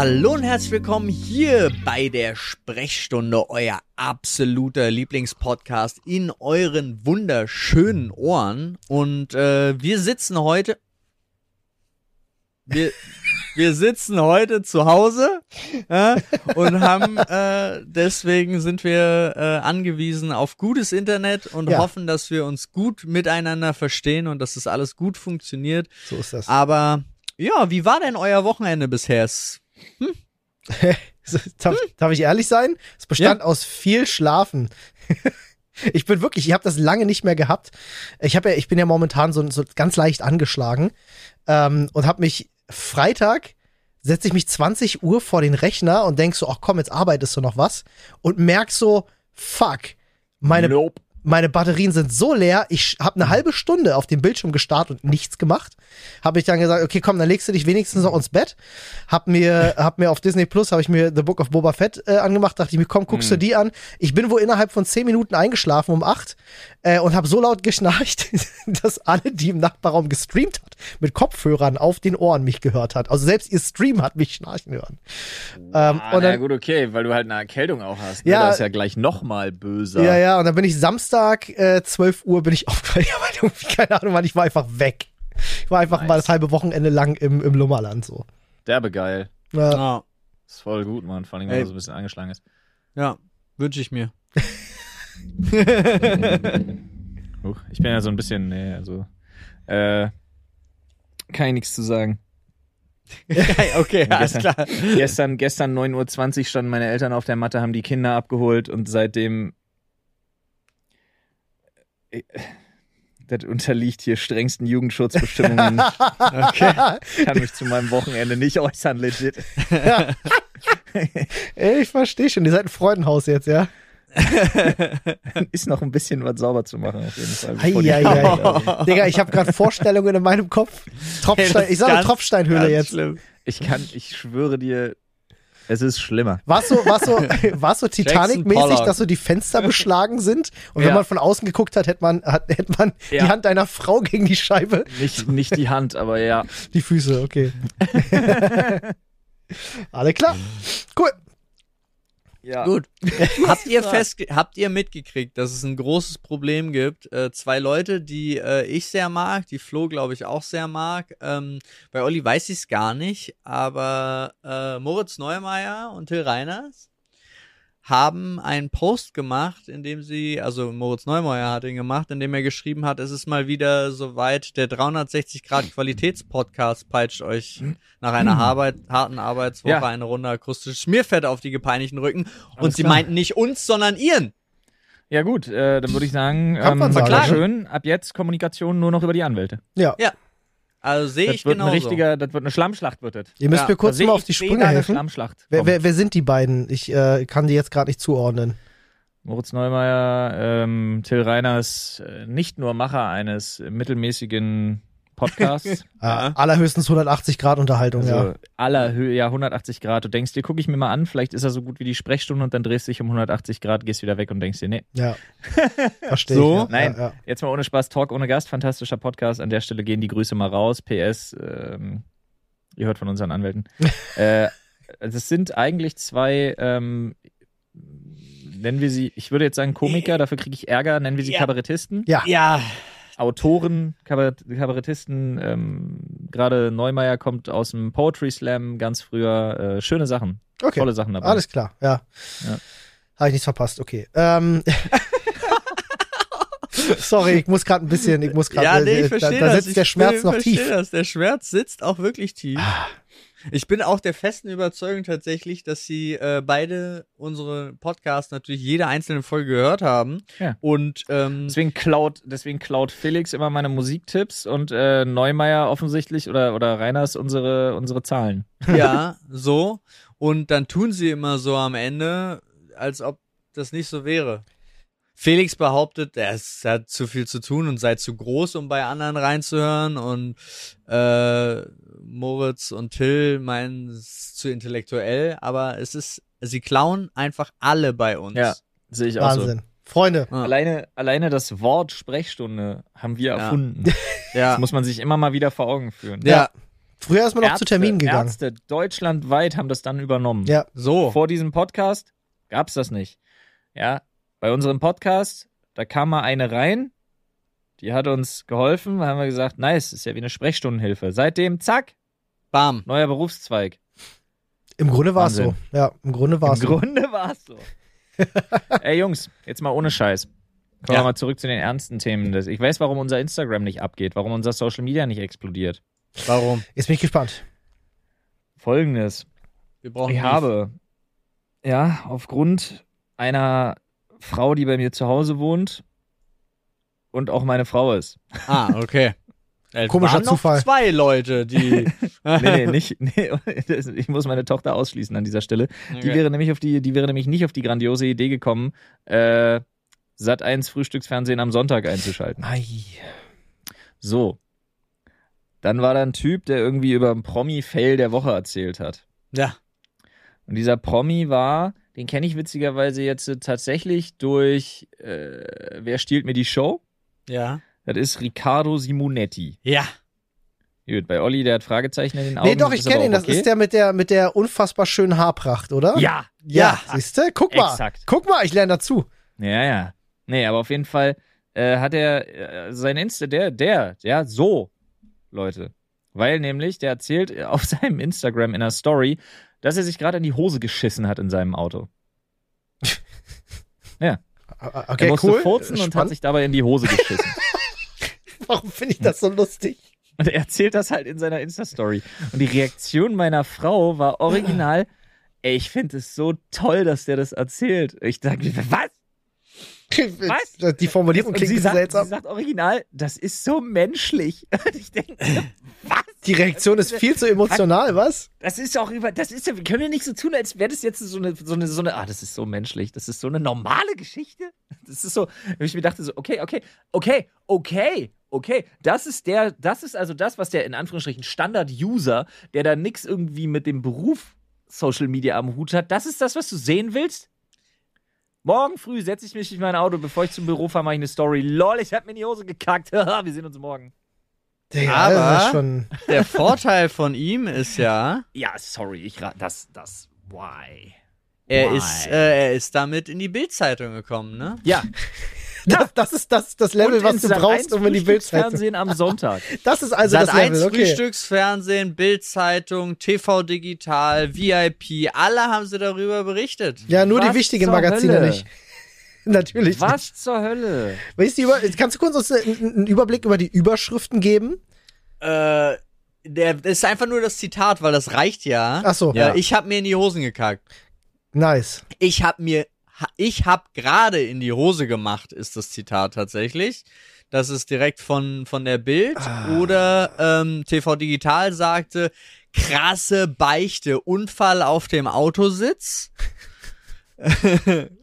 Hallo und herzlich willkommen hier bei der Sprechstunde, euer absoluter Lieblingspodcast in euren wunderschönen Ohren. Und äh, wir sitzen heute. Wir, wir sitzen heute zu Hause äh, und haben äh, deswegen sind wir äh, angewiesen auf gutes Internet und Ja. hoffen, dass wir uns gut miteinander verstehen und dass das alles gut funktioniert. So ist das. Aber ja, wie war denn euer Wochenende bisher? Es- darf, darf ich ehrlich sein? Es bestand aus viel Schlafen. ich bin wirklich, ich habe das lange nicht mehr gehabt. Ich habe ja, ich bin ja momentan so, so ganz leicht angeschlagen ähm, und habe mich Freitag setze ich mich 20 Uhr vor den Rechner und denk so, ach komm, jetzt arbeitest du noch was und merk so, fuck, meine Nope. Meine Batterien sind so leer, ich habe eine halbe Stunde auf dem Bildschirm gestartet und nichts gemacht. Habe ich dann gesagt, okay, komm, dann legst du dich wenigstens noch ins Bett. Hab mir, hab mir auf Disney Plus habe ich mir The Book of Boba Fett äh, angemacht. Dachte ich mir, komm, guckst du die an. Ich bin wohl innerhalb von zehn Minuten eingeschlafen um acht äh, und habe so laut geschnarcht, dass alle, die im Nachbarraum gestreamt hat, mit Kopfhörern auf den Ohren mich gehört hat. Also selbst ihr Stream hat mich schnarchen hören. Ähm, Ah, und na dann, gut, okay, weil du halt eine Erkältung auch hast. Ne? Ja. Das ist ja gleich noch mal böser. Ja, ja, und dann bin ich Samstag, äh, 12 Uhr bin ich aufgewacht, irgendwie, keine Ahnung, Mann, ich war einfach weg. Ich war einfach Nice. mal das halbe Wochenende lang im, im Lummerland so. Derbe geil. Ja, Ja, Ist voll gut, Mann. Vor allem, wenn man so ein bisschen angeschlagen ist. ja wünsche ich mir. Huch, ich bin ja so ein bisschen, nee, also, äh, kann ich nichts zu sagen. okay, alles gestern- klar. Gestern, gestern 9.20 Uhr standen meine Eltern auf der Matte, haben die Kinder abgeholt und seitdem das unterliegt hier strengsten Jugendschutzbestimmungen. Okay. kann mich zu meinem Wochenende nicht äußern, legit. Ich verstehe schon, ihr seid ein Freudenhaus jetzt, ja? Ist noch ein bisschen was sauber zu machen, auf jeden Fall. bevor die- Eieiei. Digga, ich habe gerade Vorstellungen in meinem Kopf. Tropfstein, ich sage Tropfsteinhöhle jetzt. Schlimm. Ich kann, ich schwöre dir, es ist schlimmer. War's so, war's so, war's so Titanic-mäßig, dass so die Fenster beschlagen sind? Und wenn Ja. man von außen geguckt hat, hätte man, hat, hätte man Ja. die Hand einer Frau gegen die Scheibe. Nicht, nicht die Hand, aber ja. Die Füße, okay. Alle klar. Cool. Ja. Gut. habt ihr fest, habt ihr mitgekriegt, dass es ein großes Problem gibt? Äh, zwei Leute, die äh, ich sehr mag, die Flo, glaube ich, auch sehr mag. Ähm, bei Olli weiß ich es gar nicht, aber äh, Moritz Neumeier und Till Reiners haben einen Post gemacht, in dem sie, also Moritz Neumeier hat ihn gemacht, in dem er geschrieben hat, es ist mal wieder soweit, der 360 Grad Qualitätspodcast peitscht euch nach einer Arbeit, harten Arbeitswoche Ja. eine Runde akustisches Schmierfett auf die gepeinigten Rücken. Und Alles sie klar. meinten nicht uns, sondern ihren. Ja, gut, äh, dann würde ich sagen, ähm, war ne? schön. Ab jetzt Kommunikation nur noch über die Anwälte. Ja. Also sehe Das ich wird genauso. ein richtiger, das wird eine Schlammschlacht, wird das. Ihr müsst Ja, mir kurz seh mal auf die Sprünge eine helfen. Schlammschlacht. Wer, wer, wer sind die beiden? Ich äh, kann die jetzt gerade nicht zuordnen. Moritz Neumeier, ähm, Till Reiners, äh, nicht nur Macher eines mittelmäßigen Podcasts, Äh, allerhöchstens 180 Grad Unterhaltung, also ja. aller Höhe, ja 180 Grad. Du denkst dir, gucke ich mir mal an, vielleicht ist er so gut wie die Sprechstunde und dann drehst du dich um 180 Grad, gehst wieder weg und denkst dir, nee. Ja. Verstehe So? ich. Ja, Nein. Ja, ja. Jetzt mal ohne Spaß, Talk ohne Gast, fantastischer Podcast. An der Stelle gehen die Grüße mal raus. PS, ähm, ihr hört von unseren Anwälten. äh, also es sind eigentlich zwei, ähm, nennen wir sie, ich würde jetzt sagen Komiker, dafür kriege ich Ärger, nennen wir sie Ja. Kabarettisten. Ja. Ja, Autoren, Kabarett, Kabarettisten, ähm, gerade Neumeier kommt aus dem Poetry Slam ganz früher. Äh, schöne Sachen, Okay. tolle Sachen dabei. Alles klar, ja. Ja. Habe ich nichts verpasst, okay. Ähm. Sorry, ich muss gerade ein bisschen, ich muss gerade, ja, nee, ich da, verstehe da das. sitzt ich der Schmerz will- noch verstehe tief. Das. Der Schmerz sitzt auch wirklich tief. Ich bin auch der festen Überzeugung tatsächlich, dass sie äh, beide unsere Podcasts natürlich jede einzelne Folge gehört haben. Ja. Und ähm, Deswegen klaut, deswegen klaut Felix immer meine Musiktipps und äh, Neumeier offensichtlich oder, oder Reiners unsere, unsere Zahlen. ja, so. Und dann tun sie immer so am Ende, als ob das nicht so wäre. Felix behauptet, er hat zu viel zu tun und sei zu groß, um bei anderen reinzuhören. Und äh, Moritz und Till meinen es zu intellektuell, aber es ist, sie klauen einfach alle bei uns. Ja. Sehe ich auch so. Wahnsinn. Freunde, Ja. Alleine, alleine das Wort Sprechstunde haben wir Ja. erfunden. Ja. Das muss man sich immer mal wieder vor Augen führen. Ja. Früher ist man noch zu Terminen gegangen. Ärzte deutschlandweit haben das dann übernommen. Ja. So. Vor diesem Podcast gab's das nicht. Ja, bei unserem Podcast, da kam mal eine rein, die hat uns geholfen, haben wir gesagt, nice, ist ja wie eine Sprechstundenhilfe. Seitdem, zack, Bam. neuer Berufszweig. Im Grunde war es so. Ja, im Grunde war Im es so. Grunde war's so. Ey Jungs, jetzt mal ohne Scheiß. Kommen Ja. wir mal zurück zu den ernsten Themen. Ich weiß, warum unser Instagram nicht abgeht, warum unser Social Media nicht explodiert. Warum? Jetzt bin ich gespannt. Folgendes. Wir brauchen Ich Beef. habe, ja, aufgrund einer Frau, die bei mir zu Hause wohnt und auch meine Frau ist. Ah, okay. Es Komischer waren noch Zufall. zwei Leute, die. Nee, nee, nicht, nee, ich muss meine Tochter ausschließen an dieser Stelle. Die Okay. wäre nämlich auf die, die wäre nämlich nicht auf die grandiose Idee gekommen, äh, Sat 1 Frühstücksfernsehen am Sonntag einzuschalten. Ei. So. Dann war da ein Typ, der irgendwie über einen Promi-Fail der Woche erzählt hat. Ja. Und dieser Promi war, den kenne ich witzigerweise jetzt äh, tatsächlich durch äh, Wer stiehlt mir die Show? Ja. Das ist Riccardo Simonetti. Ja. Gut, bei Olli, der hat Fragezeichen in den Augen. Nee, doch, ich kenne ihn. auch Das okay. ist der mit der mit der unfassbar schönen Haarpracht, oder? Ja, Ja, siehst du? Guck mal. Exakt. Guck mal, ich lerne dazu. Ja, ja. Nee, aber auf jeden Fall äh, hat er äh, sein Insta, der, der, ja, so, Leute. Weil nämlich, der erzählt äh, auf seinem Instagram in einer Story, dass er sich gerade in die Hose geschissen hat in seinem Auto. er Okay, musste cool. furzen und hat Spannend. sich dabei in die Hose geschissen. Warum finde ich das so lustig? und er erzählt das halt in seiner Insta-Story. Und die Reaktion meiner Frau war original, ey, ich finde es so toll, dass der das erzählt. Ich dachte, was? Was? Die Formulierung klingt sie sagt, seltsam. sie sagt original, das ist so menschlich. Und ich denke, was? Die Reaktion ist viel zu emotional, was? Das ist auch über, das ist ja, wir können ja nicht so tun, als wäre das jetzt so eine, so eine, so eine, ah, das ist so menschlich, das ist so eine normale Geschichte. Das ist so, wenn ich mir dachte so, okay, okay, okay, okay, okay, das ist der, das ist also das, was der in Anführungsstrichen Standard-User, der da nix irgendwie mit dem Beruf Social Media am Hut hat, das ist das, was du sehen willst? Morgen früh setze ich mich in mein Auto, bevor ich zum Büro fahre, mache ich eine Story. Lol, ich habe mir in die Hose gekackt. Wir sehen uns morgen. Digga, Aber- schon. Der Vorteil von ihm ist ja, Ja, sorry, ich das, das, why? er Why? ist, äh, er ist damit in die Bildzeitung gekommen, ne? Ja, Das, das ist das, das Level, Und was du Sat. brauchst, 1 um in die Bildzeitung. Frühstücksfernsehen am Sonntag. Das ist also Sat das 1 Level, okay. Frühstücksfernsehen, Bildzeitung, TV Digital, VIP, alle haben sie darüber berichtet. Ja, nur die Was wichtigen zur Magazine Hölle? nicht. Natürlich. nicht. Was zur Hölle? Kannst du kurz uns einen, Überblick über die Überschriften geben? Äh, der, das ist einfach nur das Zitat, weil das reicht ja. Ach so. Ja, ich hab mir in die Hosen gekackt. Nice. Ich hab mir, ich hab gerade in die Hose gemacht, ist das Zitat tatsächlich. Das ist direkt von, von der Bild. Oder ähm, TV Digital sagte, krasse Beichte, Unfall auf dem Autositz.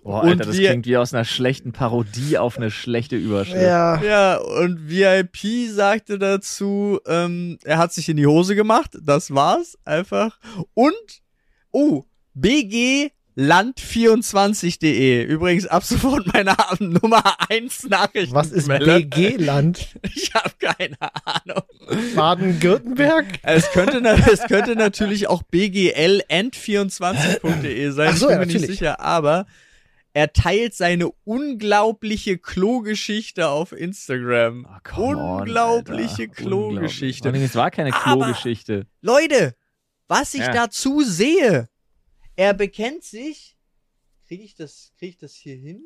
Boah, Und Alter, das wir- klingt wie aus einer schlechten Parodie auf eine schlechte Überschrift. Ja. Ja, und VIP sagte dazu, ähm, er hat sich in die Hose gemacht. Das war's einfach. Und, oh, BG Land24.de. Übrigens ab sofort meine Nummer 1 Nachrichten. Was ist BG-Land? Ich habe keine Ahnung. Baden-Württemberg? Es könnte, es könnte natürlich auch bglend24.de sein. Ach so, ich bin ja, mir nicht sicher, aber er teilt seine unglaubliche Klogeschichte auf Instagram. Oh, on, unglaubliche. Klogeschichte. Unglaublich. Es war keine Aber- Klogeschichte. Leute, was ich Ja. dazu sehe, er bekennt sich. Kriege ich das, krieg ich das hier hin?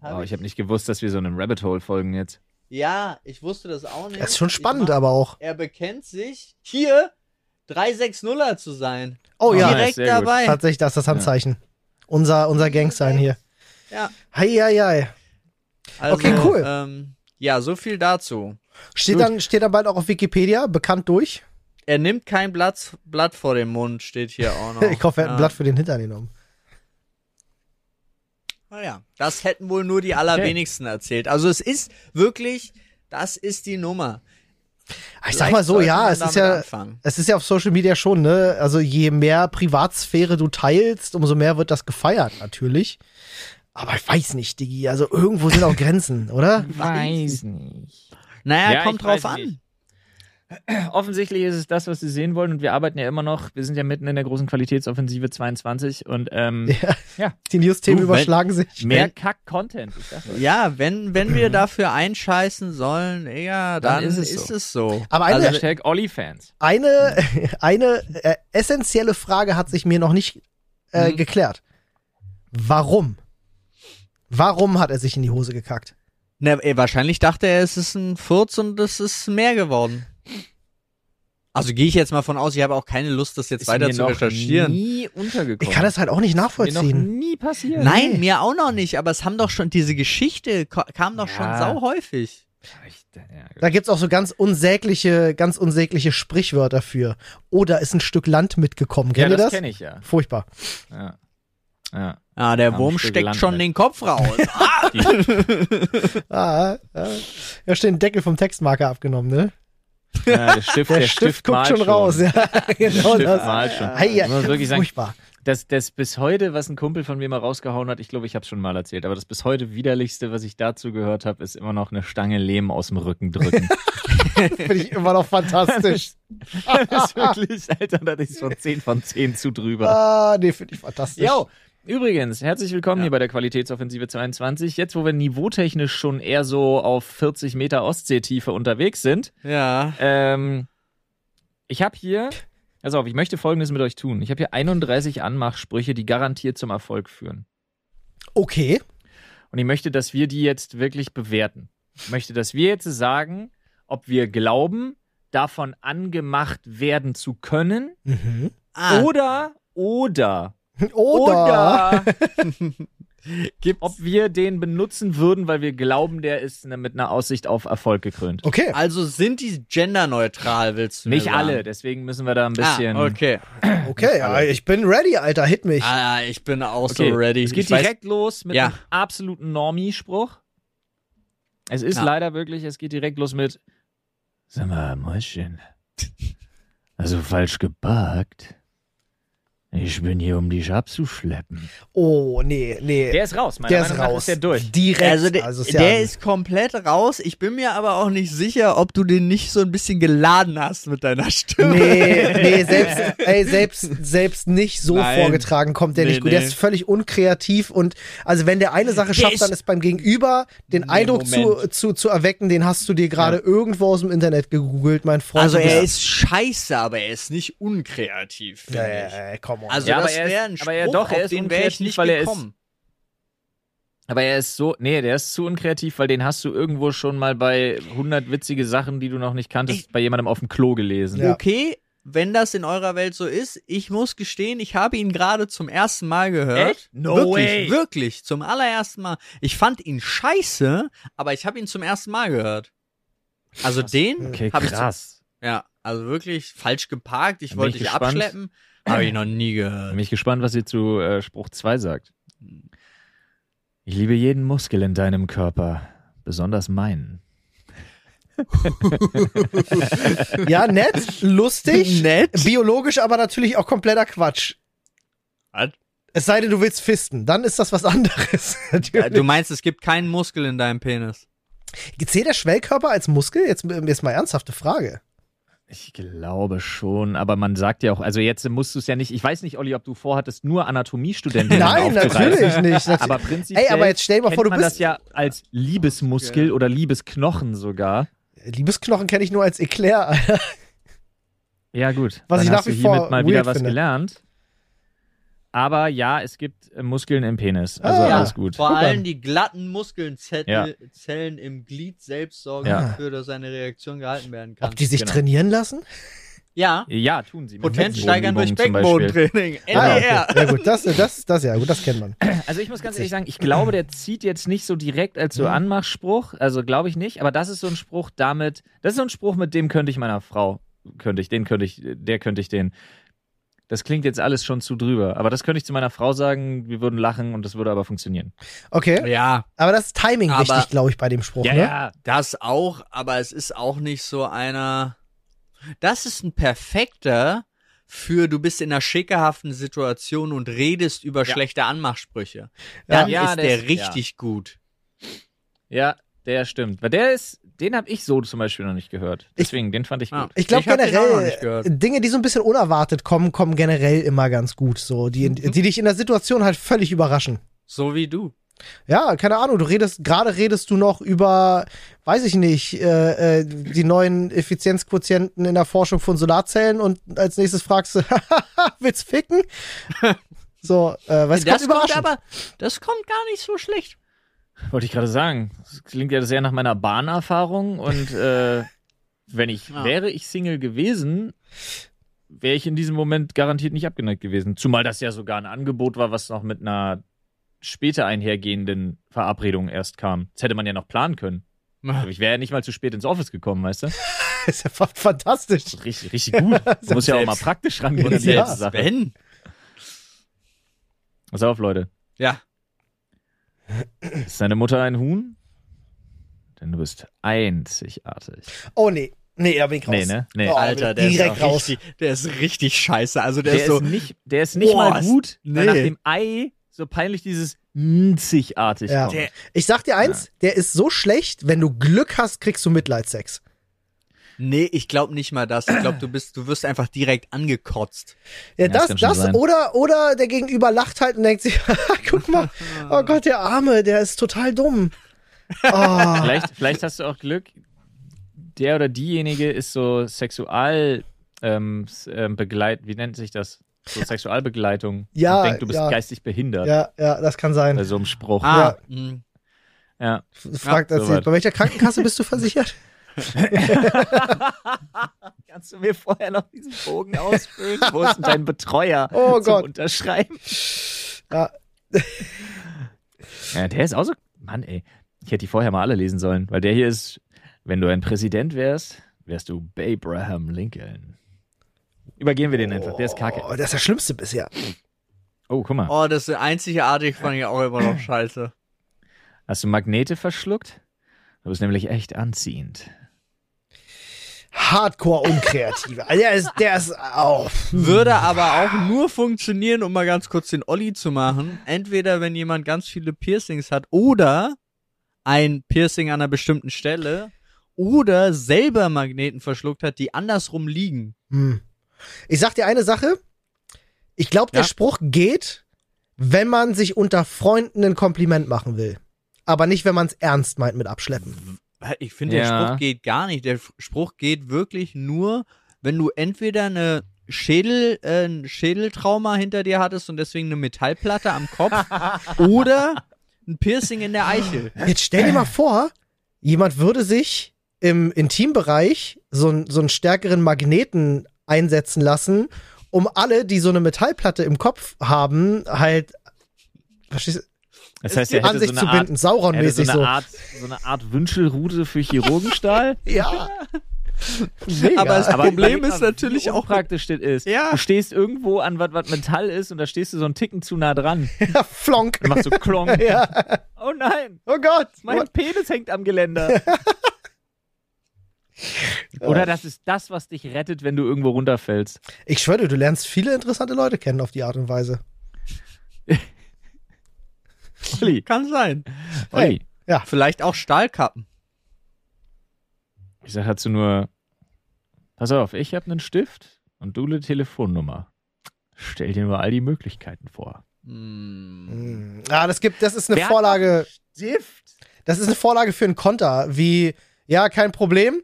Hab Oh, ich habe nicht gewusst, dass wir so einem Rabbit Hole folgen jetzt. Ja, ich wusste das auch nicht. Das ist schon Ich spannend, mach- aber auch. Er bekennt sich, hier 360er zu sein. Oh ja, Nice, Direkt sehr gut. dabei. tatsächlich, das ist das Handzeichen. Unser, unser Gangsign hier. Ja. Hei, hei, hei. Also, Okay, cool. Ähm, ja, so viel dazu. Steht Gut. dann, steht dann bald auch auf Wikipedia, bekannt durch. Er nimmt kein Blatt, Blatt vor den Mund, steht hier auch noch. ich hoffe, er hat ein ja. Blatt für den Hintern genommen. Naja, das hätten wohl nur die allerwenigsten erzählt. Also es ist wirklich, das ist die Nummer. Ich sag mal so, ja, es ist ja, anfangen. es ist ja auf Social Media schon, ne? Also je mehr Privatsphäre du teilst, umso mehr wird das gefeiert, natürlich. Aber ich weiß nicht, Digi. Also irgendwo sind auch Grenzen, oder? Weiß nicht. Naja, Ja, kommt drauf an. nicht. Offensichtlich ist es das, was sie sehen wollen und wir arbeiten ja immer noch, wir sind ja mitten in der großen Qualitätsoffensive 22 und ähm, Ja. Ja. Die News-Themen überschlagen sich. mehr Kack-Content. Ja, wenn, wenn wir dafür einscheißen sollen, ja, dann, Dann ist ist, es es so. so. Aber eine, Also, Hashtag Olli-Fans. eine, eine äh, essentielle Frage hat sich mir noch nicht äh, Mhm. geklärt. Warum? Warum hat er sich in die Hose gekackt? Na, ey, wahrscheinlich dachte er, es ist ein Furz und es ist mehr geworden. Also gehe ich jetzt mal von aus, ich habe auch keine Lust, das jetzt Ist weiter mir zu noch nie nie untergekommen. Ich kann das halt auch nicht mir noch nachvollziehen. nie passiert. Nein, mir auch noch nicht, aber es haben doch schon, diese Geschichte kam doch Ja. schon sau häufig. Ja. Da gibt's auch so ganz unsägliche, ganz unsägliche Sprichwörter für. Oder ist ein Stück Land mitgekommen. ja, Kennt ihr das das? kenne ich ja. Furchtbar. ja. Ja. Ah, der Am Wurm Stück steckt Land schon mit. den Kopf raus. Ah! Ah, ah. Ja, steht ein Deckel vom Textmarker abgenommen, ne? Ja, der Stift, Der, der, Stift, guckt malt schon raus. Ja, genau Stift das. malt schon. Ja, Ich muss wirklich sagen, furchtbar. Das, das bis heute, was ein Kumpel von mir mal rausgehauen hat, ich glaube, ich habe es schon mal erzählt, aber das bis heute widerlichste, was ich dazu gehört habe, ist immer noch eine Stange Lehm aus dem Rücken drücken. Finde ich immer noch fantastisch. das ist wirklich, Alter, das ist von 10 von 10 zu drüber. ah, nee, finde ich fantastisch. Jo, übrigens, herzlich willkommen Ja. hier bei der Qualitätsoffensive 22. Jetzt, wo wir niveautechnisch schon eher so auf 40 Meter Ostseetiefe unterwegs sind, ja. ähm, ich habe hier, also auf, ich möchte Folgendes mit euch tun. Ich habe hier 31 Anmachsprüche, die garantiert zum Erfolg führen. Okay. Und ich möchte, dass wir die jetzt wirklich bewerten. Ich möchte, dass wir jetzt sagen, ob wir glauben, davon angemacht werden zu können Mhm. Ah, oder, oder, Oder. oder ob wir den benutzen würden, weil wir glauben, der ist ne- mit einer Aussicht auf Erfolg gekrönt. Okay. also sind die genderneutral, willst du mir Nicht sagen? alle, deswegen müssen wir da ein bisschen. Ah, okay. Okay, ja, ich bin ready, Alter. Hit mich. Ah, ich bin auch Okay, so ready. Es geht ich weiß- direkt los mit Ja. einem absoluten Normie-Spruch. Es ist Ja. leider wirklich, es geht direkt los mit Sag mal, Mäuschen. Also falsch geparkt. Ich bin hier, um dich abzuschleppen. Oh, nee, nee. Der ist raus, meiner Der Meinung ist nach raus. ist der durch. Direkt. Also, der, also der ja- ist komplett raus. Ich bin mir aber auch nicht sicher, ob du den nicht so ein bisschen geladen hast mit deiner Stimme. Nee, nee, selbst, ey, selbst, selbst nicht so Nein. vorgetragen kommt der Nee, nicht gut. Der nee. ist völlig unkreativ und also wenn der eine Sache schafft, ist- dann ist beim Gegenüber den Nee, Eindruck zu, Moment. zu, zu erwecken, den hast du dir gerade irgendwo aus dem Internet gegoogelt, mein Freund. Also er ist scheiße, aber er ist nicht unkreativ, Ja, ich. ja, ja, komm. Also Ja, aber das er ist- wäre ein aber er- Spruch, doch, er auf ist den wäre ich unkreativ, nicht weil er ist- gekommen. Aber er ist so, nee, der ist zu unkreativ, weil den hast du irgendwo schon mal bei 100 witzige Sachen, die du noch nicht kanntest, bei jemandem auf dem Klo gelesen. Ja. Okay, wenn das in eurer Welt so ist, ich muss gestehen, ich habe ihn gerade zum ersten Mal gehört. Echt? No wirklich, way. wirklich, zum allerersten Mal. Ich fand ihn scheiße, aber ich habe ihn zum ersten Mal gehört. Also den Okay, habe ich krass. ja, also wirklich falsch geparkt. Ich wollte ich dich gespannt. abschleppen, habe ich noch nie gehört. Bin ich gespannt, was ihr zu äh, Spruch 2 sagt. Ich liebe jeden Muskel in deinem Körper, besonders meinen. ja, nett, lustig, Nett. biologisch, aber natürlich auch kompletter Quatsch. Was? Es sei denn, du willst fisten, dann ist das was anderes. Ja, du meinst, es gibt keinen Muskel in deinem Penis? Zählt der Schwellkörper als Muskel? Jetzt, jetzt mal ernsthafte Frage. Ich glaube schon, aber man sagt ja auch, also jetzt musst du es ja nicht, ich weiß nicht, Olli, ob du vorhattest, nur Anatomiestudentin Nein, natürlich nicht. Natürlich. Aber prinzipiell Ey, aber jetzt stell dir mal kennt vor, du man bist- das ja als Liebesmuskel oder Liebesknochen sogar. Liebesknochen kenne ich nur als. Alter. Ja, gut. Was Dann ich hast nach du wie hiermit vor mal wieder was finde. gelernt. Aber ja, es gibt äh, Muskeln im Penis. Also Ah. alles gut. Vor allem die glatten Muskeln Zettel, Ja. Zellen im Glied selbst sorgen Ja. dafür, dass eine Reaktion gehalten werden kann. Ob die sich Genau. trainieren lassen? ja, Ja, tun sie. mit Potenz steigern durch. Beckenbodentraining. Ah, NDR. okay. Ja gut, das, das, das ja, gut, das kennt man. Also ich muss ganz ehrlich sagen, ich glaube, der zieht jetzt nicht so direkt als so Mhm. Anmachspruch, also glaube ich nicht, aber das ist so ein Spruch damit, das ist so ein Spruch, mit dem könnte ich meiner Frau, könnte ich, den könnte ich, der könnte ich den. Das klingt jetzt alles schon zu drüber, aber das könnte ich zu meiner Frau sagen, wir würden lachen und das würde aber funktionieren. Okay, Ja, aber das ist Timing Aber- wichtig, glaube ich, bei dem Spruch, ne? ja. das auch, aber es ist auch nicht so einer. Das ist ein perfekter für du bist in einer schickerhaften Situation und redest über Ja. schlechte Anmachsprüche. Dann Ja, ist das- der ja. richtig gut. Ja, der stimmt. Weil der ist, den habe ich so zum Beispiel noch nicht gehört. Deswegen, den fand ich Ah. gut. Ich glaube Ich hab den auch noch generell, nicht gehört. Dinge, die so ein bisschen unerwartet kommen, kommen generell immer ganz gut. So, die, Mhm. die dich in der Situation halt völlig überraschen. So wie du. Ja, keine Ahnung, du redest, gerade redest du noch über, weiß ich nicht, äh, äh, die neuen Effizienzquotienten in der Forschung von Solarzellen und als nächstes fragst du, willst ficken? So, äh, was kommt das kommt überraschend? aber, das kommt gar nicht so schlecht. Wollte ich gerade sagen. Das klingt ja sehr nach meiner Bahnerfahrung und äh, wenn ich, Ja. wäre ich Single gewesen, wäre ich in diesem Moment garantiert nicht abgeneigt gewesen. Zumal das ja sogar ein Angebot war, was noch mit einer später einhergehenden Verabredung erst kam. Das hätte man ja noch planen können. Also ich wäre ja nicht mal zu spät ins Office gekommen, weißt du? ist ja fa- fantastisch. Richtig, richtig gut. Man muss ja auch mal praktisch rangehen an die ja. Sache. Ben. Pass auf, Leute. Ja. Ist deine Mutter ein Huhn? Denn du bist einzigartig. Oh nee, nee, da bin ich raus. Nee, ne? Nee. Oh, Alter, der direkt ist raus. richtig, der ist richtig scheiße. Also der, Der ist so, ist nicht, der ist nicht Boah, mal gut, weil nach nee. dem Ei so peinlich dieses einzigartig Ja. kommt. der, Ich sag dir eins, der ist so schlecht, wenn du Glück hast, kriegst du Mitleidsex. Nee, ich glaube nicht mal das. Ich glaube, du bist, du wirst einfach direkt angekotzt. Ja, Ja, das das, das oder, oder der Gegenüber lacht halt und denkt sich, guck mal, oh Gott, der Arme, der ist total dumm. Oh, Vielleicht, vielleicht hast du auch Glück, der oder diejenige ist so Sexual ähm, ähm, begleit, wie nennt sich das? So Sexualbegleitung. Ja, und denkt, du bist ja. geistig behindert. ja, ja, das kann sein. Bei so einem Spruch. Ah, mh. Ja. Fragt Ja, soweit. bei welcher Krankenkasse bist du versichert? Kannst du mir vorher noch diesen Bogen ausfüllen? Wo ist denn dein Betreuer Oh zum Gott. Unterschreiben? Ja. Ja, der ist auch so. Mann, ey. Ich hätte die vorher mal alle lesen sollen, weil der hier ist, wenn du ein Präsident wärst, wärst du Abraham Lincoln. Übergehen wir den einfach, der ist kacke. Oh, das ist das Schlimmste bisher. Oh, guck mal. Oh, das ist einzigartig, fand ich auch immer noch scheiße. Hast du Magnete verschluckt? Du bist nämlich echt anziehend. Hardcore unkreativ. Also der ist, der ist, oh. Würde aber auch nur funktionieren, um mal ganz kurz den Olli zu machen. Entweder wenn jemand ganz viele Piercings hat oder ein Piercing an einer bestimmten Stelle oder selber Magneten verschluckt hat, die andersrum liegen. Hm. Ich sag dir eine Sache. Ich glaube, der Ja. Spruch geht, wenn man sich unter Freunden ein Kompliment machen will. Aber nicht, wenn man es ernst meint mit Abschleppen. Ich finde, der Ja. Spruch geht gar nicht. Der Spruch geht wirklich nur, wenn du entweder eine Schädel, äh, ein Schädeltrauma hinter dir hattest und deswegen eine Metallplatte am Kopf oder ein Piercing in der Eichel. Jetzt stell dir mal vor, jemand würde sich im Intimbereich so, so einen stärkeren Magneten einsetzen lassen, um alle, die so eine Metallplatte im Kopf haben, halt verstehst du, Das heißt, er an hätte sich so zu eine Art, binden, hätte so Sauron-mäßig eine so. Art, so eine Art Wünschelrute für Chirurgenstahl. Ja. Mega. Aber Aber Problem überleg ist natürlich wie auch- praktisch das ist. Ja. Du stehst irgendwo an was, was Metall ist und da stehst du so einen Ticken zu nah dran. ja, Flonk. Und machst so Klong. Ja. Oh nein, Oh Gott. mein Penis hängt am Geländer. Oder das ist das, was dich rettet, wenn du irgendwo runterfällst. Ich schwöre, dir, du lernst viele interessante Leute kennen auf die Art und Weise. Olli, Kann sein. Olli. Vielleicht auch Stahlkappen. Ich sag dazu nur, pass auf, ich habe einen Stift und du eine Telefonnummer. Stell dir nur all die Möglichkeiten vor. Hm. Hm. Ah, das gibt, das ist eine Wer Vorlage. Stift? Das ist eine Vorlage für ein Konter, wie, ja, kein Problem.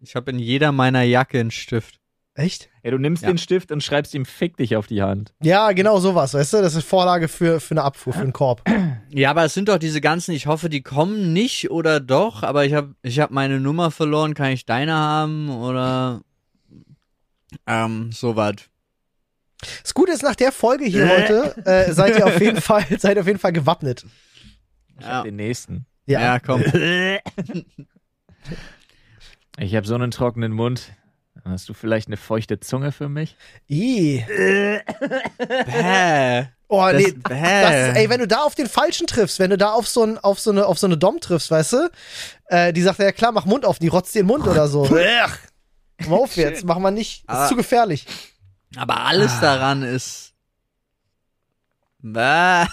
Ich habe in jeder meiner Jacke einen Stift. Echt? Ja, du nimmst Ja. den Stift und schreibst ihm Fick dich auf die Hand. Ja, genau sowas, weißt du? Das ist Vorlage für, für eine Abfuhr, für einen Korb. Ja, aber es sind doch diese ganzen, ich hoffe, die kommen nicht oder doch, aber ich habe ich hab meine Nummer verloren, kann ich deine haben oder ähm, sowas. Das Gute ist, nach der Folge hier heute äh, seid ihr auf jeden Fall, seid ihr auf jeden Fall gewappnet. Ich Ja. hab den nächsten. Ja. Ja, komm. Ich habe so einen trockenen Mund. Hast du vielleicht eine feuchte Zunge für mich? I. Bäh. Oh, Das, nee. bäh. Das ist, ey, wenn du da auf den Falschen triffst, wenn du da auf so, ein, auf so, eine, auf so eine Dom triffst, weißt du, äh, die sagt, ja klar, mach Mund auf, die rotzt dir den Mund oder so. Komm mal auf jetzt, mach mal nicht, ist Aber- zu gefährlich. aber alles daran ist. Bäh.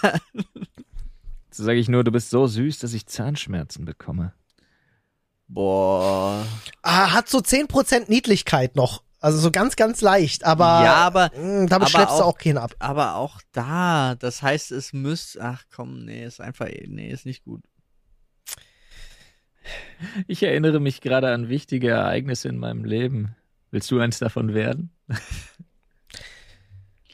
Dazu sage ich nur, du bist so süß, dass ich Zahnschmerzen bekomme. Boah. Ah, hat so 10% Niedlichkeit noch. Also so ganz, ganz leicht, aber, Ja, aber- mh, damit aber schleppst du auch- auch keinen ab. Aber auch da, das heißt, es müsste. Ach komm, nee, ist einfach. Nee, ist nicht gut. Ich erinnere mich gerade an wichtige Ereignisse in meinem Leben. Willst du eins davon werden?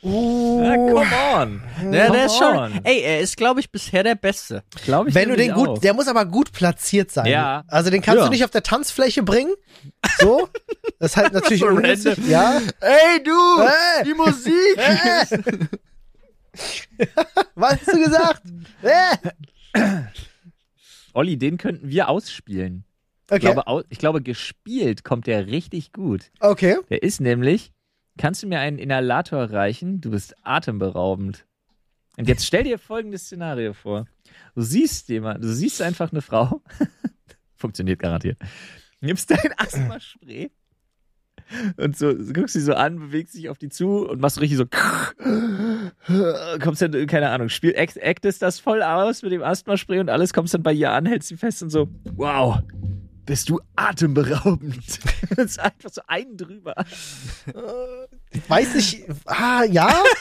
Uh, come on. Ja, Come der ist schon. on. Ey, er ist, glaube ich, bisher der Beste. Glaub ich wenn du den gut, auch. der muss aber gut platziert sein. Ja. Also den kannst Ja. du nicht auf der Tanzfläche bringen. So. Das ist halt natürlich So random. Ja. Ey, du! Äh, Die Musik! was hast du gesagt? Äh. Olli, den könnten wir ausspielen. Ich, Okay. glaube, au- ich glaube, gespielt kommt der richtig gut. Okay. Der ist nämlich, kannst du mir einen Inhalator reichen? Du bist atemberaubend. Und jetzt stell dir folgendes Szenario vor. Du siehst jemand, du siehst einfach eine Frau. Funktioniert garantiert. Nimmst dein Asthma-Spray und so guckst sie so an, bewegst dich auf die zu und machst so richtig so kommst dann, keine Ahnung, spiel, act, actest das voll aus mit dem Asthma-Spray und alles, kommst dann bei ihr an, hältst sie fest und so, wow, bist du atemberaubend. das ist einfach so einen drüber. Weiß nicht. Ah, ja.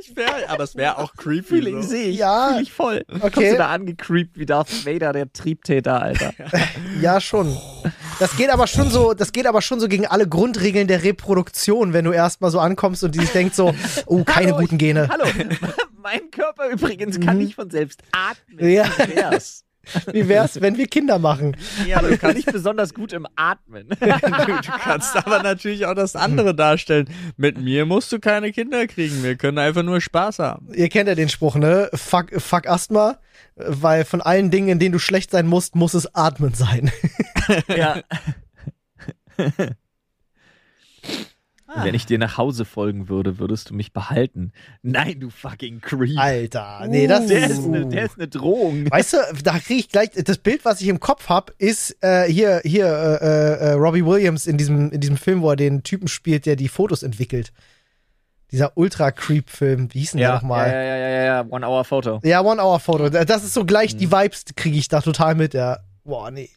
Ich wär, aber es wäre auch creepy. Feeling so. sehe ich, Ja. fühl ich voll. Kommst Okay. du da angecreept wie Darth Vader, der Triebtäter, Alter. Ja, schon. Das geht aber schon so, das geht aber schon so gegen alle Grundregeln der Reproduktion, wenn du erstmal so ankommst und die sich denkt so, oh, keine Hallo, guten Gene. Hallo, mein Körper übrigens kann nicht von selbst atmen. Ja. Wär's? Wie wär's, wenn wir Kinder machen? Ja, Aber du kannst, nicht besonders gut im Atmen. du, du kannst aber natürlich auch das andere darstellen. Mit mir musst du keine Kinder kriegen. Wir können einfach nur Spaß haben. Ihr kennt ja den Spruch, ne? Fuck, fuck Asthma, weil von allen Dingen, in denen du schlecht sein musst, muss es Atmen sein. ja. Wenn ich dir nach Hause folgen würde, würdest du mich behalten. Nein, du fucking Creep. Alter, nee, das der, ist eine, der ist eine Drohung. Weißt du, da kriege ich gleich, das Bild, was ich im Kopf hab, ist äh, hier, hier, äh, äh, Robbie Williams in diesem, in diesem Film, wo er den Typen spielt, der die Fotos entwickelt. Dieser Ultra-Creep-Film, wie hieß denn der Ja, nochmal? ja, ja, ja, ja, ja, One Hour Photo. Ja, One-Hour-Photo. Das ist so gleich, die Vibes kriege ich da total mit, ja. Boah, nee.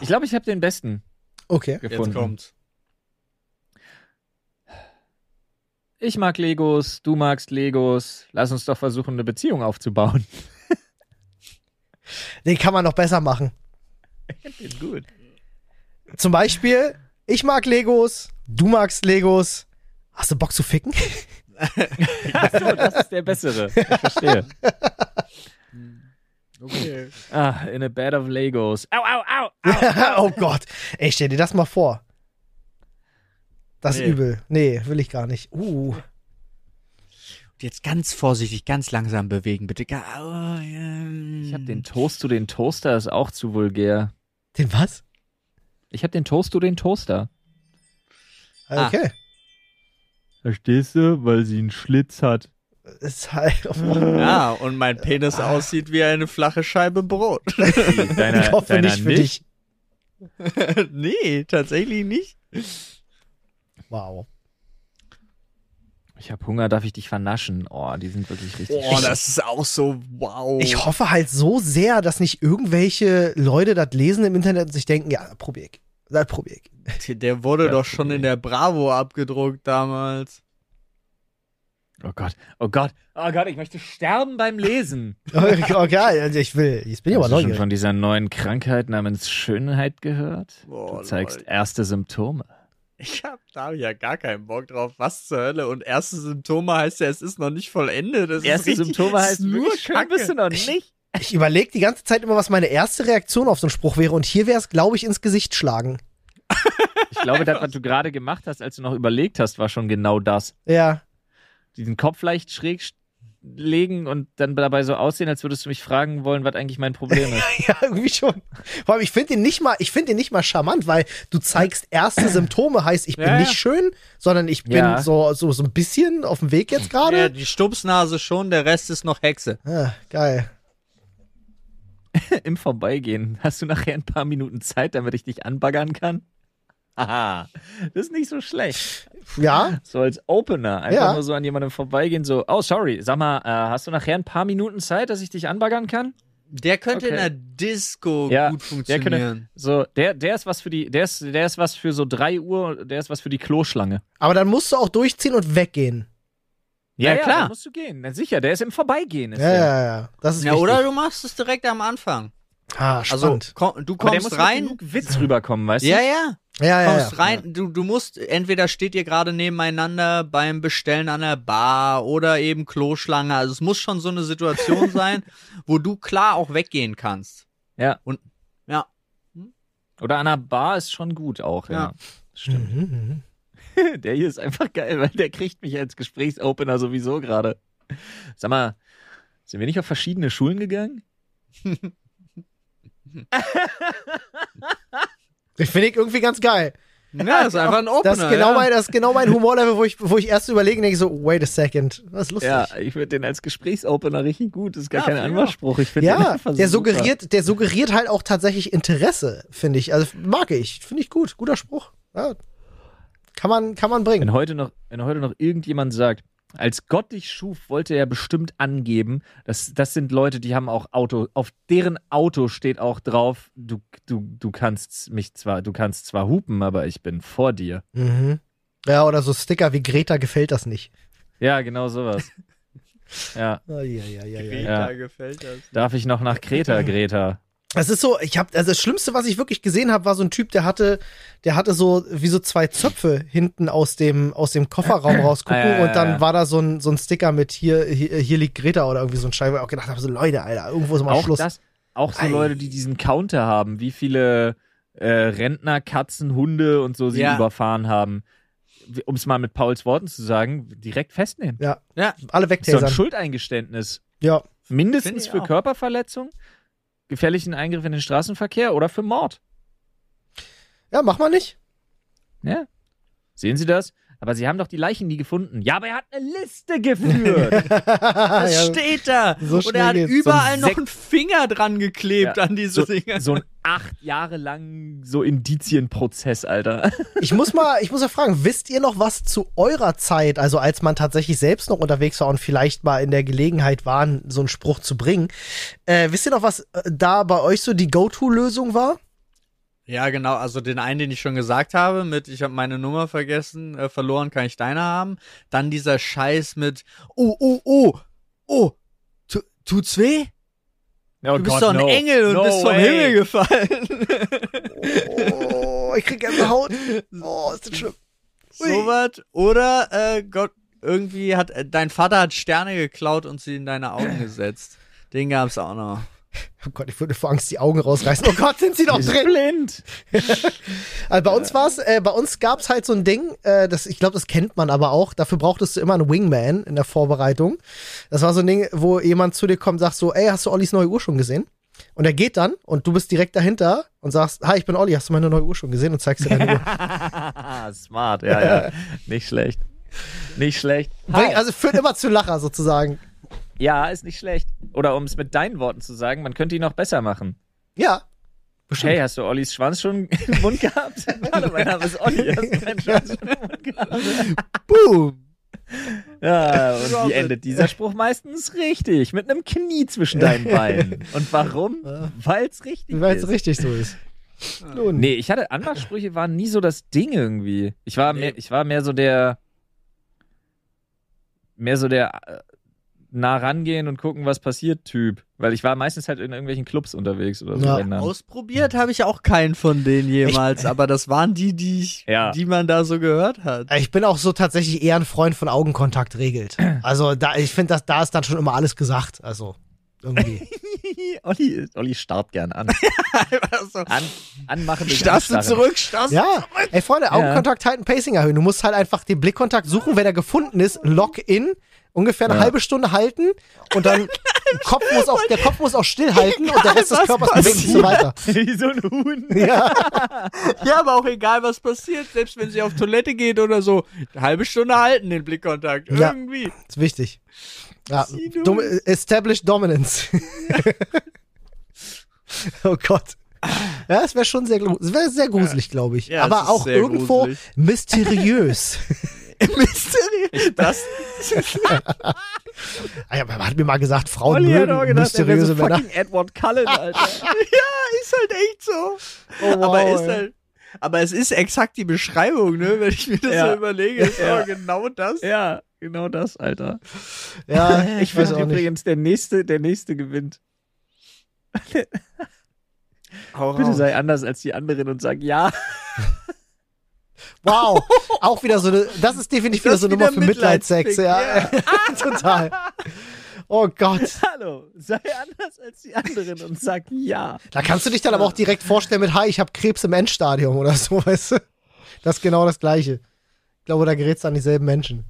Ich glaube, ich habe den besten Okay. gefunden. Jetzt kommt's. Ich mag Legos, du magst Legos. Lass uns doch versuchen, eine Beziehung aufzubauen. Den kann man noch besser machen. Ist gut. Zum Beispiel, ich mag Legos, du magst Legos. Hast du Bock zu ficken? Ach so, das ist der bessere. Ich verstehe. Okay. Ah, in a bed of Legos. Au, au, au, au. oh Gott. Ey, stell dir das mal vor. Das ist Nee. übel. Nee, will ich gar nicht. Uh. Und jetzt ganz vorsichtig, ganz langsam bewegen, bitte. Oh, ja. Ich habe den Toast zu den Toaster, ist auch zu vulgär. Den was? Ich habe den Toast zu den Toaster. Ah. Okay. Verstehst du? Weil sie einen Schlitz hat. Ist halt. Ja, und mein Penis aussieht wie eine flache Scheibe Brot. Deiner, ich hoffe deiner nicht für dich. nee, tatsächlich nicht. Wow. Ich habe Hunger, darf ich dich vernaschen? Oh, die sind wirklich richtig. Oh, das ist auch so wow. Ich hoffe halt so sehr, dass nicht irgendwelche Leute das lesen im Internet und sich denken, ja, probier ich. Das probier ich. Der wurde Ja, doch schon in der Bravo abgedruckt damals. Oh Gott, oh Gott, oh Gott, ich möchte sterben beim Lesen. Okay, also ich will. Jetzt bin ich aber Hast du schon neugierig. von dieser neuen Krankheit namens Schönheit gehört? Boah, du zeigst Leute. erste Symptome. Ich hab da ja gar keinen Bock drauf. Was zur Hölle? Und erste Symptome heißt ja, es ist noch nicht vollendet. Das Erste ist richtig, Symptome heißt ist nur schön Kacke. bist du noch nicht. Ich überlege die ganze Zeit immer, was meine erste Reaktion auf so einen Spruch wäre. Und hier wäre es, glaube ich, ins Gesicht schlagen. Ich glaube, das, was du gerade gemacht hast, als du noch überlegt hast, war schon genau das. Ja. Diesen Kopf leicht schräg sch- legen und dann dabei so aussehen, als würdest du mich fragen wollen, was eigentlich mein Problem ist. Ja, irgendwie schon. Vor allem, ich finde den nicht mal, ich finde den nicht mal charmant, weil du zeigst erste Symptome, heißt, ich bin Ja, ja. nicht schön, sondern ich bin Ja. so, so, so ein bisschen auf dem Weg jetzt Ja, gerade. die Stupsnase schon, der Rest ist noch Hexe. Ah, geil. Im Vorbeigehen hast du nachher ein paar Minuten Zeit, damit ich dich anbaggern kann? Haha, das ist nicht so schlecht. Ja, So als Opener. Einfach Ja. nur so an jemandem vorbeigehen, so, oh, sorry, sag mal, äh, hast du nachher ein paar Minuten Zeit, dass ich dich anbaggern kann? Der könnte in Okay. der Disco Ja, gut Der funktionieren. könnte, so, der, der ist was für die, der ist, der ist was für so 3 Uhr, der ist was für die Kloschlange. aber dann musst du auch durchziehen und weggehen. Ja, klar. da musst du gehen. Na, sicher, der ist im Vorbeigehen. Ist Ja, der. ja, ja. Das ist ja, wichtig. oder du machst es direkt am Anfang. Ah, Also spannend. komm, du Aber der muss kommst rein. genug Witz rüberkommen, weißt du? Ja, ja. ja, ja, kommst ja. rein, du, du musst, entweder steht ihr gerade nebeneinander beim Bestellen an der Bar oder eben Kloschlange. Also es muss schon so eine Situation sein, wo du klar auch weggehen kannst. Ja. Und ja, Oder an einer Bar ist schon gut auch, ja. Ja. Stimmt. Mhm, mhm. Der hier ist einfach geil, weil der kriegt mich als Gesprächsopener sowieso gerade. Sag mal, sind wir nicht auf verschiedene Schulen gegangen? Ich finde ich irgendwie ganz geil. ja, ist einfach ein Opener. Das ist genau, ja. mein, das ist genau mein Humorlevel, wo ich, wo ich erst überlege und denke so, wait a second. Das ist lustig. Ja, ich finde den als Gesprächsopener richtig gut. Das ist gar Ja, kein Anmachspruch. Ich finde den Ja, einfach der super. suggeriert, der suggeriert halt auch tatsächlich Interesse, finde ich. Also mag ich, finde ich gut, guter Spruch. Ja. Kann man, kann man bringen. Wenn heute noch, wenn heute noch irgendjemand sagt, als Gott dich schuf, wollte er bestimmt angeben, das, das sind Leute, die haben auch Auto, auf deren Auto steht auch drauf, du, du, du kannst mich zwar, du kannst zwar hupen, aber ich bin vor dir. Mhm. Ja, oder so Sticker wie Greta gefällt das nicht. Ja, genau sowas. ja, Ah, ja, ja, ja, ja. Greta Ja. gefällt das. darf ich noch nach Kreta, Greta? Es ist so, ich habe also das Schlimmste, was ich wirklich gesehen habe, war so ein Typ, der hatte, der hatte so wie so zwei Zöpfe hinten aus dem aus dem Kofferraum rausgucken Ah, ja, ja, und dann ja. war da so ein so ein Sticker mit hier hier, hier liegt Greta oder irgendwie so ein Scheibe. Ich auch gedacht habe so Leute, Alter, irgendwo ist mal Auch Schluss. das, auch so Ei. Leute, die diesen Counter haben, wie viele äh, Rentner, Katzen, Hunde und so sie Ja. überfahren haben. Um es mal mit Pauls Worten zu sagen, direkt festnehmen. Ja, Ja, alle So ein wegtasern. Schuldeingeständnis. Ja, Mindestens für auch. Körperverletzung, gefährlichen Eingriff in den Straßenverkehr oder für Mord. ja, mach mal nicht. Ja. Sehen Sie das? Aber Sie haben doch die Leichen nie gefunden. Ja, aber er hat eine Liste geführt. das ja, steht da. so Und er hat überall So noch ein einen Finger dran geklebt Ja, an diese so, Dinger. so ein acht Jahre lang so Indizienprozess, Alter. Ich muss mal, ich muss mal fragen, wisst ihr noch was zu eurer Zeit, also als man tatsächlich selbst noch unterwegs war und vielleicht mal in der Gelegenheit war, so einen Spruch zu bringen? Äh, wisst ihr noch, was äh, da bei euch so die Go-To-Lösung war? Ja, genau. Also den einen, den ich schon gesagt habe, mit ich habe meine Nummer vergessen, äh, verloren, kann ich deine haben. Dann dieser Scheiß mit oh, oh, oh, oh, tu, tut's weh? Oh Du bist doch ein Engel und bist vom Himmel gefallen. Oh, ich krieg gerne Haut. Oh, ist das schlimm. Ui. Sowas. Oder äh, Gott, irgendwie hat äh, dein Vater hat Sterne geklaut und sie in deine Augen gesetzt. Den gab's auch noch. Oh Gott, ich würde vor Angst die Augen rausreißen. Oh Gott, sind sie doch drin. blind. Also bei uns war's, äh, bei uns gab's halt so ein Ding, äh, das, ich glaube, das kennt man aber auch. Dafür brauchtest du immer einen Wingman in der Vorbereitung. Das war so ein Ding, wo jemand zu dir kommt und sagt so, ey, hast du Ollis neue Uhr schon gesehen? Und er geht dann und du bist direkt dahinter und sagst, hi, ich bin Olli, hast du meine neue Uhr schon gesehen? Und zeigst dir deine Uhr. Smart, ja, ja. Nicht schlecht. Nicht schlecht. Bring, also führt immer zu Lacher sozusagen. Ja, ist nicht schlecht. Oder um es mit deinen Worten zu sagen, man könnte ihn noch besser machen. Ja. Hey, hast du Ollis Schwanz schon im Mund gehabt? Hallo, mein Name ist Olli. Hast du meinen Schwanz schon im Mund gehabt? Boom. Ja, und wie endet dieser Spruch meistens richtig? Mit einem Knie zwischen deinen Beinen. Und warum? Weil es richtig Weil es ist. richtig so ist. Nun. Nee, ich hatte Anmachsprüche waren nie so das Ding irgendwie. Ich war Nee. mehr, ich war mehr so der mehr so der äh, nah rangehen und gucken, was passiert Typ, weil ich war meistens halt in irgendwelchen Clubs unterwegs oder so. Ja. Ausprobiert habe ich auch keinen von denen jemals, aber das waren die, die ich, Ja. die man da so gehört hat. Ich bin auch so tatsächlich eher ein Freund von Augenkontakt regelt. Also da, ich finde, dass da ist dann schon immer alles gesagt. Also irgendwie. Olli, Olli starrt gern an. So. an anmachen Starrst du zurück, starrst Ja, ey Freunde, Augenkontakt halten, Pacing erhöhen. Du musst halt einfach den Blickkontakt suchen, wenn er gefunden ist, lock in, ungefähr eine Ja. halbe Stunde halten und dann Kopf muss auch, der Kopf muss auch stillhalten und der Rest des Körpers bewegt sich so weiter. Wie so ein Huhn. Ja, Ja, aber auch egal, was passiert, selbst wenn sie auf Toilette geht oder so, eine halbe Stunde halten den Blickkontakt. Ja. Irgendwie. ist wichtig. Ja. Dom Establish Dominance. oh Gott. Ja, es wäre schon sehr, es wäre sehr gruselig, glaube ich. Ja, Aber auch irgendwo gruselig. mysteriös. Mysteriös. Das. Ah ja, Man hat mir mal gesagt, Frauen Olli mögen gedacht, er mysteriöse Männer. fucking Edward Cullen, Alter. ja, ist halt echt so. Oh, wow, aber ist halt. Aber es ist exakt die Beschreibung, ne? Wenn ich mir das Ja. so überlege, ist Ja. genau das. ja, genau das, Alter. Ja, Ich weiß finde auch nicht. übrigens, der nächste, der nächste gewinnt. Hau Bitte raus. sei anders als die anderen und sag ja. Wow, auch wieder so eine, das ist definitiv wieder so eine Nummer für Mitleidssex, Mitleidsfick, ja. Total. Oh Gott. Hallo, sei anders als die anderen und sag ja. Da kannst du dich dann aber auch direkt vorstellen mit, hi, ich habe Krebs im Endstadium oder so, weißt du? Das ist genau das Gleiche. Ich glaube, da gerätst du an dieselben Menschen.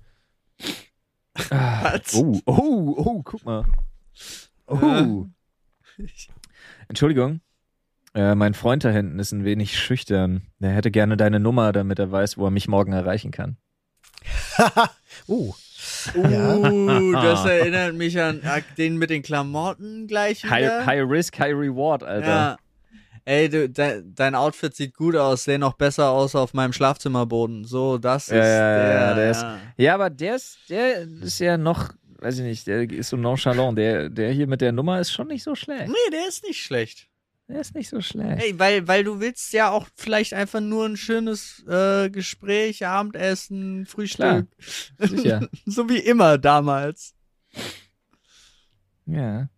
Was? Oh, oh, oh, guck mal. Oh. Entschuldigung. Äh, mein Freund da hinten ist ein wenig schüchtern. Der hätte gerne deine Nummer, damit er weiß, wo er mich morgen erreichen kann. Uh, Uh, das erinnert mich an ah, den mit den Klamotten gleich wieder. High, high Risk, High Reward, Alter. Ja. Ey, du, de, dein Outfit sieht gut aus, sähe noch besser aus auf meinem Schlafzimmerboden. So, das ist Ja, ja, ja, der. der ist- ja. Ja, aber der ist, der ist ja noch, weiß ich nicht, der ist so nonchalant. Der, der hier mit der Nummer ist schon nicht so schlecht. Nee, der ist nicht schlecht. Der ist nicht so schlecht. Ey, weil, weil du willst ja auch vielleicht einfach nur ein schönes äh, Gespräch, Abendessen, Frühstück. Sicher. so wie immer damals. Ja.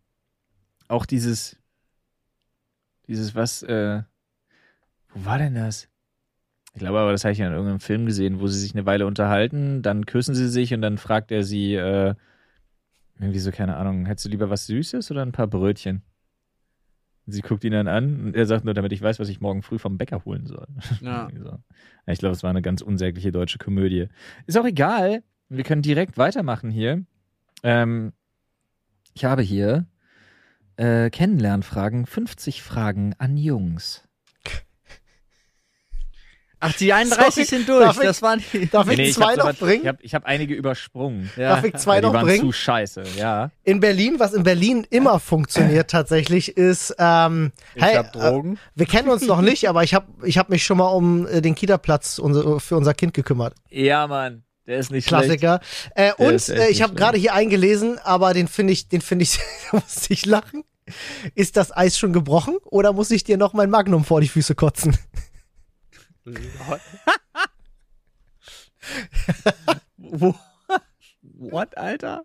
Auch dieses, dieses was, äh, wo war denn das? Ich glaube aber, das habe ich ja in irgendeinem Film gesehen, wo sie sich eine Weile unterhalten, dann küssen sie sich und dann fragt er sie, äh, irgendwie so, keine Ahnung, hättest du lieber was Süßes oder ein paar Brötchen? Sie guckt ihn dann an und er sagt nur, damit ich weiß, was ich morgen früh vom Bäcker holen soll. Ja, Ich glaube, es war eine ganz unsägliche deutsche Komödie. Ist auch egal. Wir können direkt weitermachen hier. Ähm, ich habe hier äh, Kennenlernfragen, 50 Fragen an Jungs. Ach, die 31 Sorry, sind durch. darf ich- das waren die. darf ich Nee, ich zwei hab noch sowas- bringen? Ich habe ich hab einige übersprungen. Darf ich zwei Ja, die noch waren bringen? zu scheiße, ja. In Berlin, was in Berlin immer funktioniert tatsächlich, ist, ähm, Ich hey, hab Drogen. Äh, wir kennen uns noch nicht, aber ich habe ich hab mich schon mal um äh, den Kita-Platz unser, für unser Kind gekümmert. Ja, Mann. Der ist nicht schlecht. Klassiker. Äh, und äh, ich habe gerade hier eingelesen, aber den finde ich, den finde ich, da musste ich lachen. Ist das Eis schon gebrochen oder muss ich dir noch mein Magnum vor die Füße kotzen? What, Alter?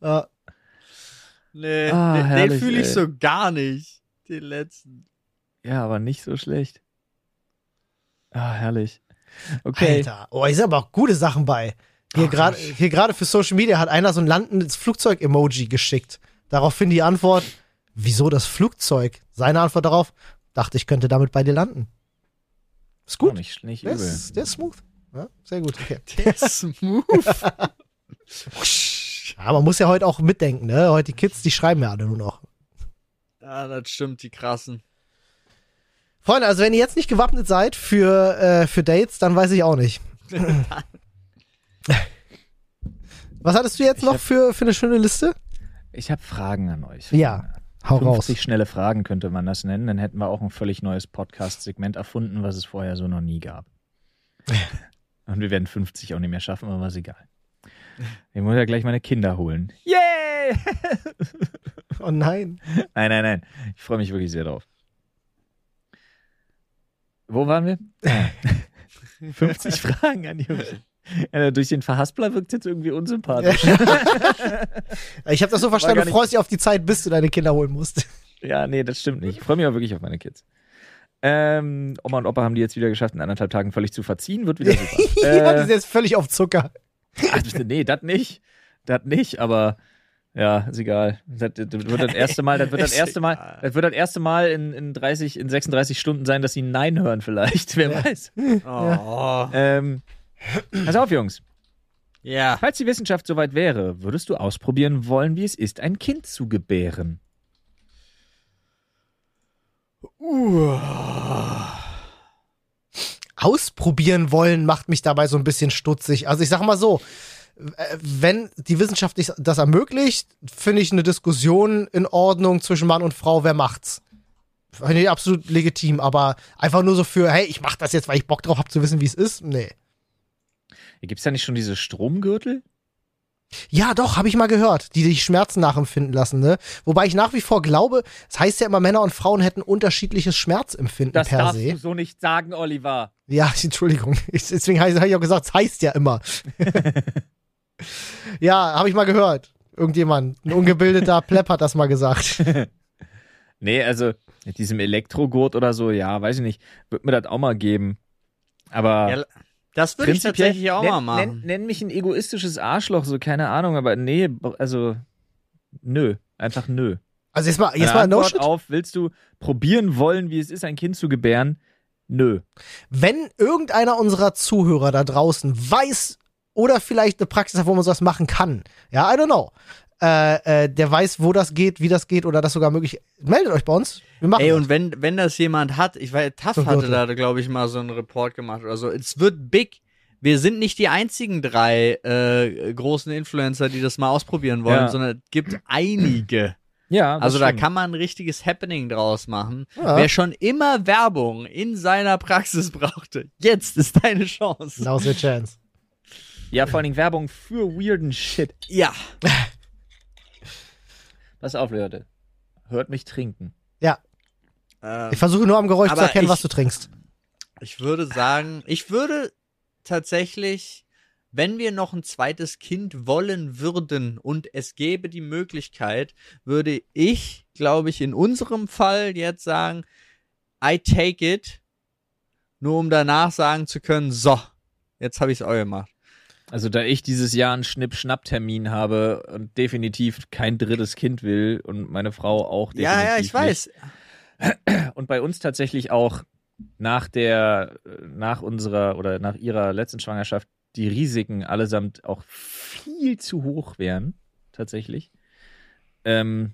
Äh, Nee, Ah, den, den herrlich, fühle ich ey. so gar nicht. Den letzten. Ja, aber nicht so schlecht. Ah, herrlich. Okay. Alter, oh, hier sind aber auch gute Sachen bei. Hier gerade Gott. hier gerade für Social Media hat einer so ein landendes Flugzeug-Emoji geschickt. Daraufhin die Antwort, wieso das Flugzeug? Seine Antwort darauf, dachte ich könnte damit bei dir landen. Ist Gut. gut. nicht, nicht Der übel. ist, der ist smooth. Ja, sehr gut, okay. Der ist smooth. Ja, man muss ja heute auch mitdenken, ne? Heute die Kids, die schreiben ja alle nur noch. ja, das stimmt, die krassen. Freunde, also wenn ihr jetzt nicht gewappnet seid für, äh, für Dates, dann weiß ich auch nicht. Was hattest du jetzt Ich noch hab- für, für eine schöne Liste? Ich habe Fragen an euch. Ja, hau 50 raus. schnelle Fragen könnte man das nennen. Dann hätten wir auch ein völlig neues Podcast-Segment erfunden, was es vorher so noch nie gab. Und wir werden 50 auch nicht mehr schaffen, aber ist egal. Ich muss ja gleich meine Kinder holen. Yay! Oh nein. Nein, nein, nein. Ich freue mich wirklich sehr drauf. Wo waren wir? Ah. 50 Fragen an Jungs. Ja, durch den Verhaspler wirkt jetzt irgendwie unsympathisch. Ich habe das so verstanden, du freust dich auf die Zeit, bis du deine Kinder holen musst. Ja, nee, das stimmt nicht. Ich freue mich auch wirklich auf meine Kids. Ähm, Oma und Opa haben die jetzt wieder geschafft, in anderthalb Tagen völlig zu verziehen. Wird wieder super. ja, die äh, sind jetzt völlig auf Zucker. ach, nee, das nicht. Das nicht, aber ja, ist egal. Das, das wird das erste Mal, das wird das erste Mal, das wird das erste Mal in, in 30, in 36 Stunden sein, dass sie Nein hören vielleicht. Wer weiß. Oh. Ähm, pass auf, Jungs. Ja. Falls die Wissenschaft soweit wäre, würdest du ausprobieren wollen, wie es ist, ein Kind zu gebären? Ausprobieren wollen macht mich dabei so ein bisschen stutzig. Also ich sag mal so, äh, wenn die Wissenschaft das ermöglicht, finde ich eine Diskussion in Ordnung zwischen Mann und Frau, wer macht's? Finde ich absolut legitim, aber einfach nur so für, hey, ich mach das jetzt, weil ich Bock drauf hab zu wissen, wie es ist. Nee. Gibt's da nicht schon diese Stromgürtel? Ja, doch, habe ich mal gehört, die dich Schmerzen nachempfinden lassen, ne? Wobei ich nach wie vor glaube, es heißt ja immer, Männer und Frauen hätten unterschiedliches Schmerzempfinden Das per darfst se. du so nicht sagen, Oliver. Ja, Entschuldigung. Ich, deswegen habe ich auch gesagt, es heißt ja immer. ja, habe ich mal gehört. Irgendjemand, ein ungebildeter Plepp hat das mal gesagt. Nee, also mit diesem Elektrogurt oder so, ja, weiß ich nicht. Wird mir das auch mal geben. Aber Ja, das würde ich tatsächlich auch nenn, mal machen. Nenn, nenn mich ein egoistisches Arschloch, so keine Ahnung, aber nee, also nö, einfach nö. Also jetzt mal, jetzt Eine mal no Antwort shit. auf, willst du probieren wollen, wie es ist, ein Kind zu gebären? Nö. Wenn irgendeiner unserer Zuhörer da draußen weiß oder vielleicht eine Praxis hat, wo man sowas machen kann, ja, I don't know, äh, äh, der weiß, wo das geht, wie das geht oder das sogar möglich, meldet euch bei uns. Wir machen Ey, das. und wenn, wenn das jemand hat, ich weiß, TAF So hatte da, glaube ich, mal so einen Report gemacht oder so. Es wird big. Wir sind nicht die einzigen drei äh, großen Influencer, die das mal ausprobieren wollen, Ja. sondern es gibt einige. Ja, Also da stimmt. kann man ein richtiges Happening draus machen. Ja. Wer schon immer Werbung in seiner Praxis brauchte, jetzt ist deine Chance. Now's your chance. Ja, vor allen Dingen Werbung für weirden Shit. Ja. Pass auf, Leute. Hört mich trinken. Ähm, Ich versuche nur am Geräusch zu erkennen, ich- was du trinkst. Ich würde sagen, ich würde tatsächlich, wenn wir noch ein zweites Kind wollen würden und es gäbe die Möglichkeit, würde ich, glaube ich, in unserem Fall jetzt sagen, I take it, nur um danach sagen zu können, so, jetzt habe ich es auch gemacht. Also da ich dieses Jahr einen Schnipp-Schnapp-Termin habe und definitiv kein drittes Kind will und meine Frau auch definitiv Ja, ja, ich weiß. Nicht. Und bei uns tatsächlich auch nach der, nach unserer oder nach ihrer letzten Schwangerschaft die Risiken allesamt auch viel zu hoch wären, tatsächlich. Ähm,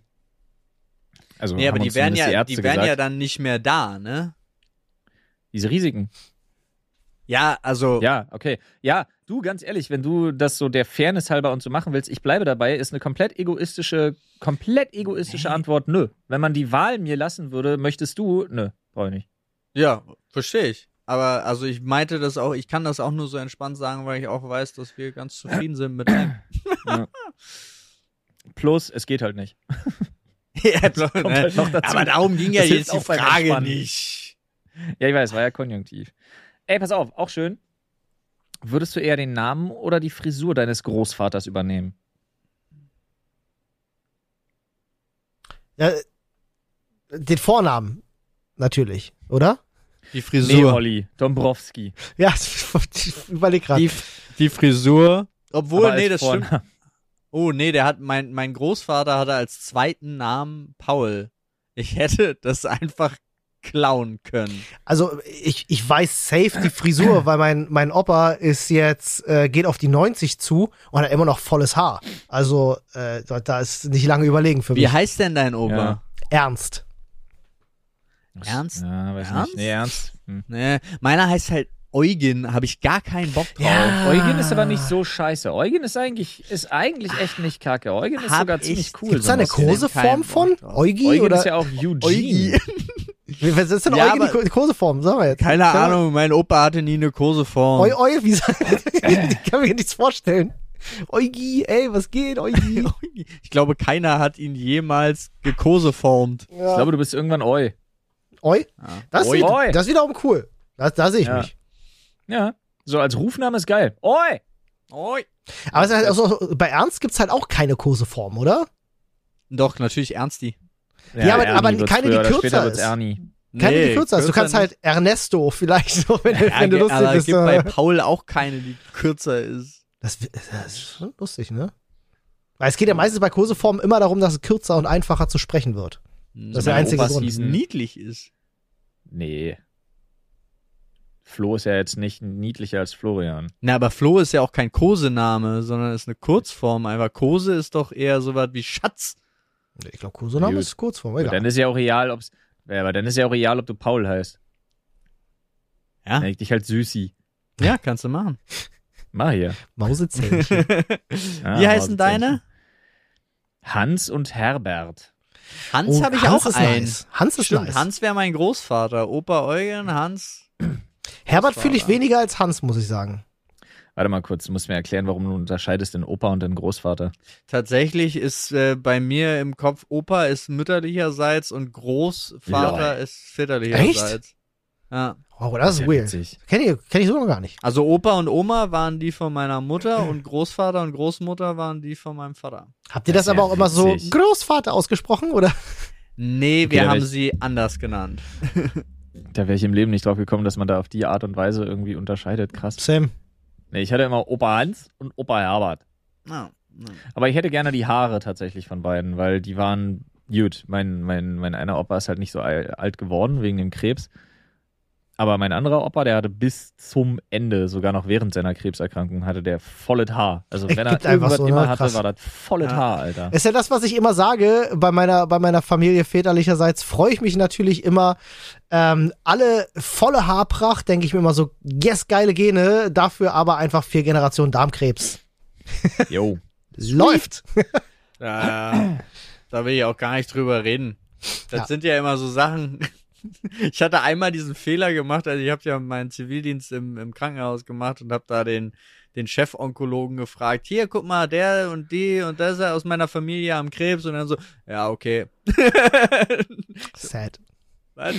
also Nee, aber die wären ja, die wären gesagt, ja dann nicht mehr da, ne? diese Risiken. Ja, also, Ja, okay. Ja, du, ganz ehrlich, wenn du das so der Fairness halber und so machen willst, ich bleibe dabei, ist eine komplett egoistische, komplett egoistische Antwort, nö. Wenn man die Wahl mir lassen würde, möchtest du, nö, brauche ich nicht. ja, verstehe ich. Aber also ich meinte das auch, ich kann das auch nur so entspannt sagen, weil ich auch weiß, dass wir ganz zufrieden sind mit dem. Plus, es geht halt nicht. ja, kommt ne? halt noch dazu. Aber darum ging ja Das jetzt die Frage nicht. Ja, ich weiß, war ja konjunktiv. Ey, pass auf, auch schön. Würdest du eher den Namen oder die Frisur deines Großvaters übernehmen? Ja, den Vornamen, natürlich, oder? Die Nee, Frisur. Olli, Dombrowski. Ja, ich überleg gerade. die, die Frisur. Obwohl, nee, das stimmt. Vornamen. Oh, nee, der hat, mein, mein Großvater hatte als zweiten Namen Paul. Ich hätte das einfach klauen können. Also ich, ich weiß safe die Frisur, weil mein, mein Opa ist jetzt, äh, geht auf die 90 zu und hat immer noch volles Haar. Also äh, da, ist nicht lange überlegen für Wie mich. heißt denn dein Opa? Ja. Ernst. Ernst? Ja, weiß Ernst? nicht. Nee, ernst. Hm. Nee, meiner heißt halt Eugen, habe ich gar keinen Bock drauf. Ja. Eugen ist aber nicht so scheiße. Eugen ist eigentlich, ist eigentlich echt nicht kacke. Eugen ist Hab sogar ich- ziemlich cool. Gibt's da eine. Koseform von? Eugi Eugen oder? ist ja auch Eugene. Eugi. Wie- Was ist denn Ja, Eugi die Koseform? Sagen wir jetzt. Keine Können wir- Ahnung, mein Opa hatte nie eine Koseform. Eu, eu, wie sagt, ich kann mir nichts vorstellen. Eugi, ey, was geht, Eugi? Ich glaube, keiner hat ihn jemals gekoseformt. Ich glaube, du bist irgendwann Eu. Eu? Ja. Das, Oi. ist, Oi. das ist wiederum cool. Da, da sehe ich Ja. mich. Ja. So als Rufname ist geil. Eu! Oi. Aber also, bei Ernst gibt's halt auch keine Koseform, oder? Doch, natürlich Ernsti. Ja, aber- Ernie aber keine, die kürzer ist. Ernie. Keine, die Nee, kürzer ist. Du kannst nicht. halt Ernesto vielleicht, so, wenn, Ja, wenn du lustig aber es bist. gibt bei. Paul auch keine, die kürzer ist. Das, das ist schon lustig, ne? Weil es geht ja meistens bei Koseformen immer darum, dass es kürzer und einfacher zu sprechen wird. Das ist der einzige Opas Grund. hießen- niedlich ist. Nee. Flo ist ja jetzt nicht niedlicher als Florian. Na, aber Flo ist ja auch kein Kosename, sondern ist eine Kurzform. Einfach Kose ist doch eher so was wie Schatz. Ich glaube, Kosename ist Kurzform. Und Egal. Dann ist ja auch real, ob's, ja, aber dann ist ja auch real, ob du Paul heißt. Ja, Nenn ich dich halt Süßi. ja kannst du machen. Mach hier. Mausezähnchen. Ja, Wie heißen Mausezähnchen. deine? Hans und Herbert. Hans Oh, habe ich Hans auch ist einen. nice. Hans ist Stimmt, nice. Hans wäre mein Großvater. Opa Eugen, Hans. Herbert fühle ich weniger als Hans, muss ich sagen. Warte mal kurz, du musst mir erklären, warum du unterscheidest den Opa und den Großvater. Tatsächlich ist äh, bei mir im Kopf Opa ist mütterlicherseits und Großvater Lol. ist väterlicherseits. Ja. Wow, das ist weird. witzig. Kenn ich, kenn ich so noch gar nicht. Also Opa und Oma waren die von meiner Mutter und Großvater und Großmutter waren die von meinem Vater. Habt ihr Das das, aber auch immer so witzig. Großvater ausgesprochen, oder? Nee, Okay, wir haben ich- sie anders genannt. Da wäre ich im Leben nicht drauf gekommen, dass man da auf die Art und Weise irgendwie unterscheidet. Krass. Sam. Nee, ich hatte immer Opa Hans und Opa Herbert. Ja, ja. Aber ich hätte gerne die Haare tatsächlich von beiden, weil die waren gut. Mein, mein, mein einer Opa ist halt nicht so al- alt geworden wegen dem Krebs. Aber mein anderer Opa, der hatte bis zum Ende, sogar noch während seiner Krebserkrankung, hatte der volles Haar. Also Es wenn er irgendwas so, immer ne? hatte, Krass. war das volles Ja. Haar, Alter. Ist ja das, was ich immer sage, bei meiner, bei meiner Familie väterlicherseits freue ich mich natürlich immer, ähm, alle volle Haarpracht, denke ich mir immer so, yes, geile Gene, dafür aber einfach vier Generationen Darmkrebs. Jo. Läuft. Ja, da will ich auch gar nicht drüber reden. Das Ja. sind ja immer so Sachen. Ich hatte einmal diesen Fehler gemacht, also ich habe ja meinen Zivildienst im, im Krankenhaus gemacht und habe da den, den Chefonkologen gefragt, hier, guck mal, der und die und das ist ja aus meiner Familie am Krebs und dann so, ja, okay. Sad. Was?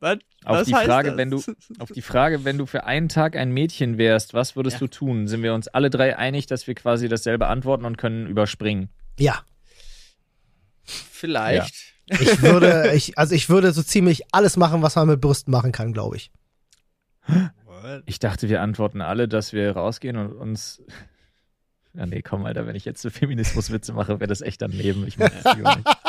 Was? Auf Was die heißt Frage, das? wenn du, auf die Frage, wenn du für einen Tag ein Mädchen wärst, was würdest Ja. du tun? Sind wir uns alle drei einig, dass wir quasi dasselbe antworten und können überspringen? Ja. Vielleicht. Ich würde, ich, also ich würde so ziemlich alles machen, was man mit Brüsten machen kann, glaube ich. What? Ich dachte, wir antworten alle, dass wir rausgehen und uns. Ja, nee, komm, Alter, wenn ich jetzt so Feminismuswitze mache, wäre das echt daneben. Ich nicht.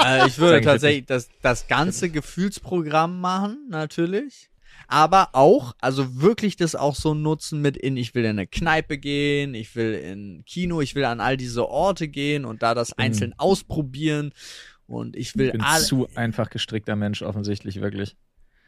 Äh, ich würde ich tatsächlich das, das ganze Gefühlsprogramm machen, natürlich. Aber auch, also wirklich das auch so nutzen mit in, ich will in eine Kneipe gehen, ich will in Kino, ich will an all diese Orte gehen und da das bin- einzeln ausprobieren. Und ich will Ich bin alle. zu einfach gestrickter Mensch, offensichtlich, wirklich.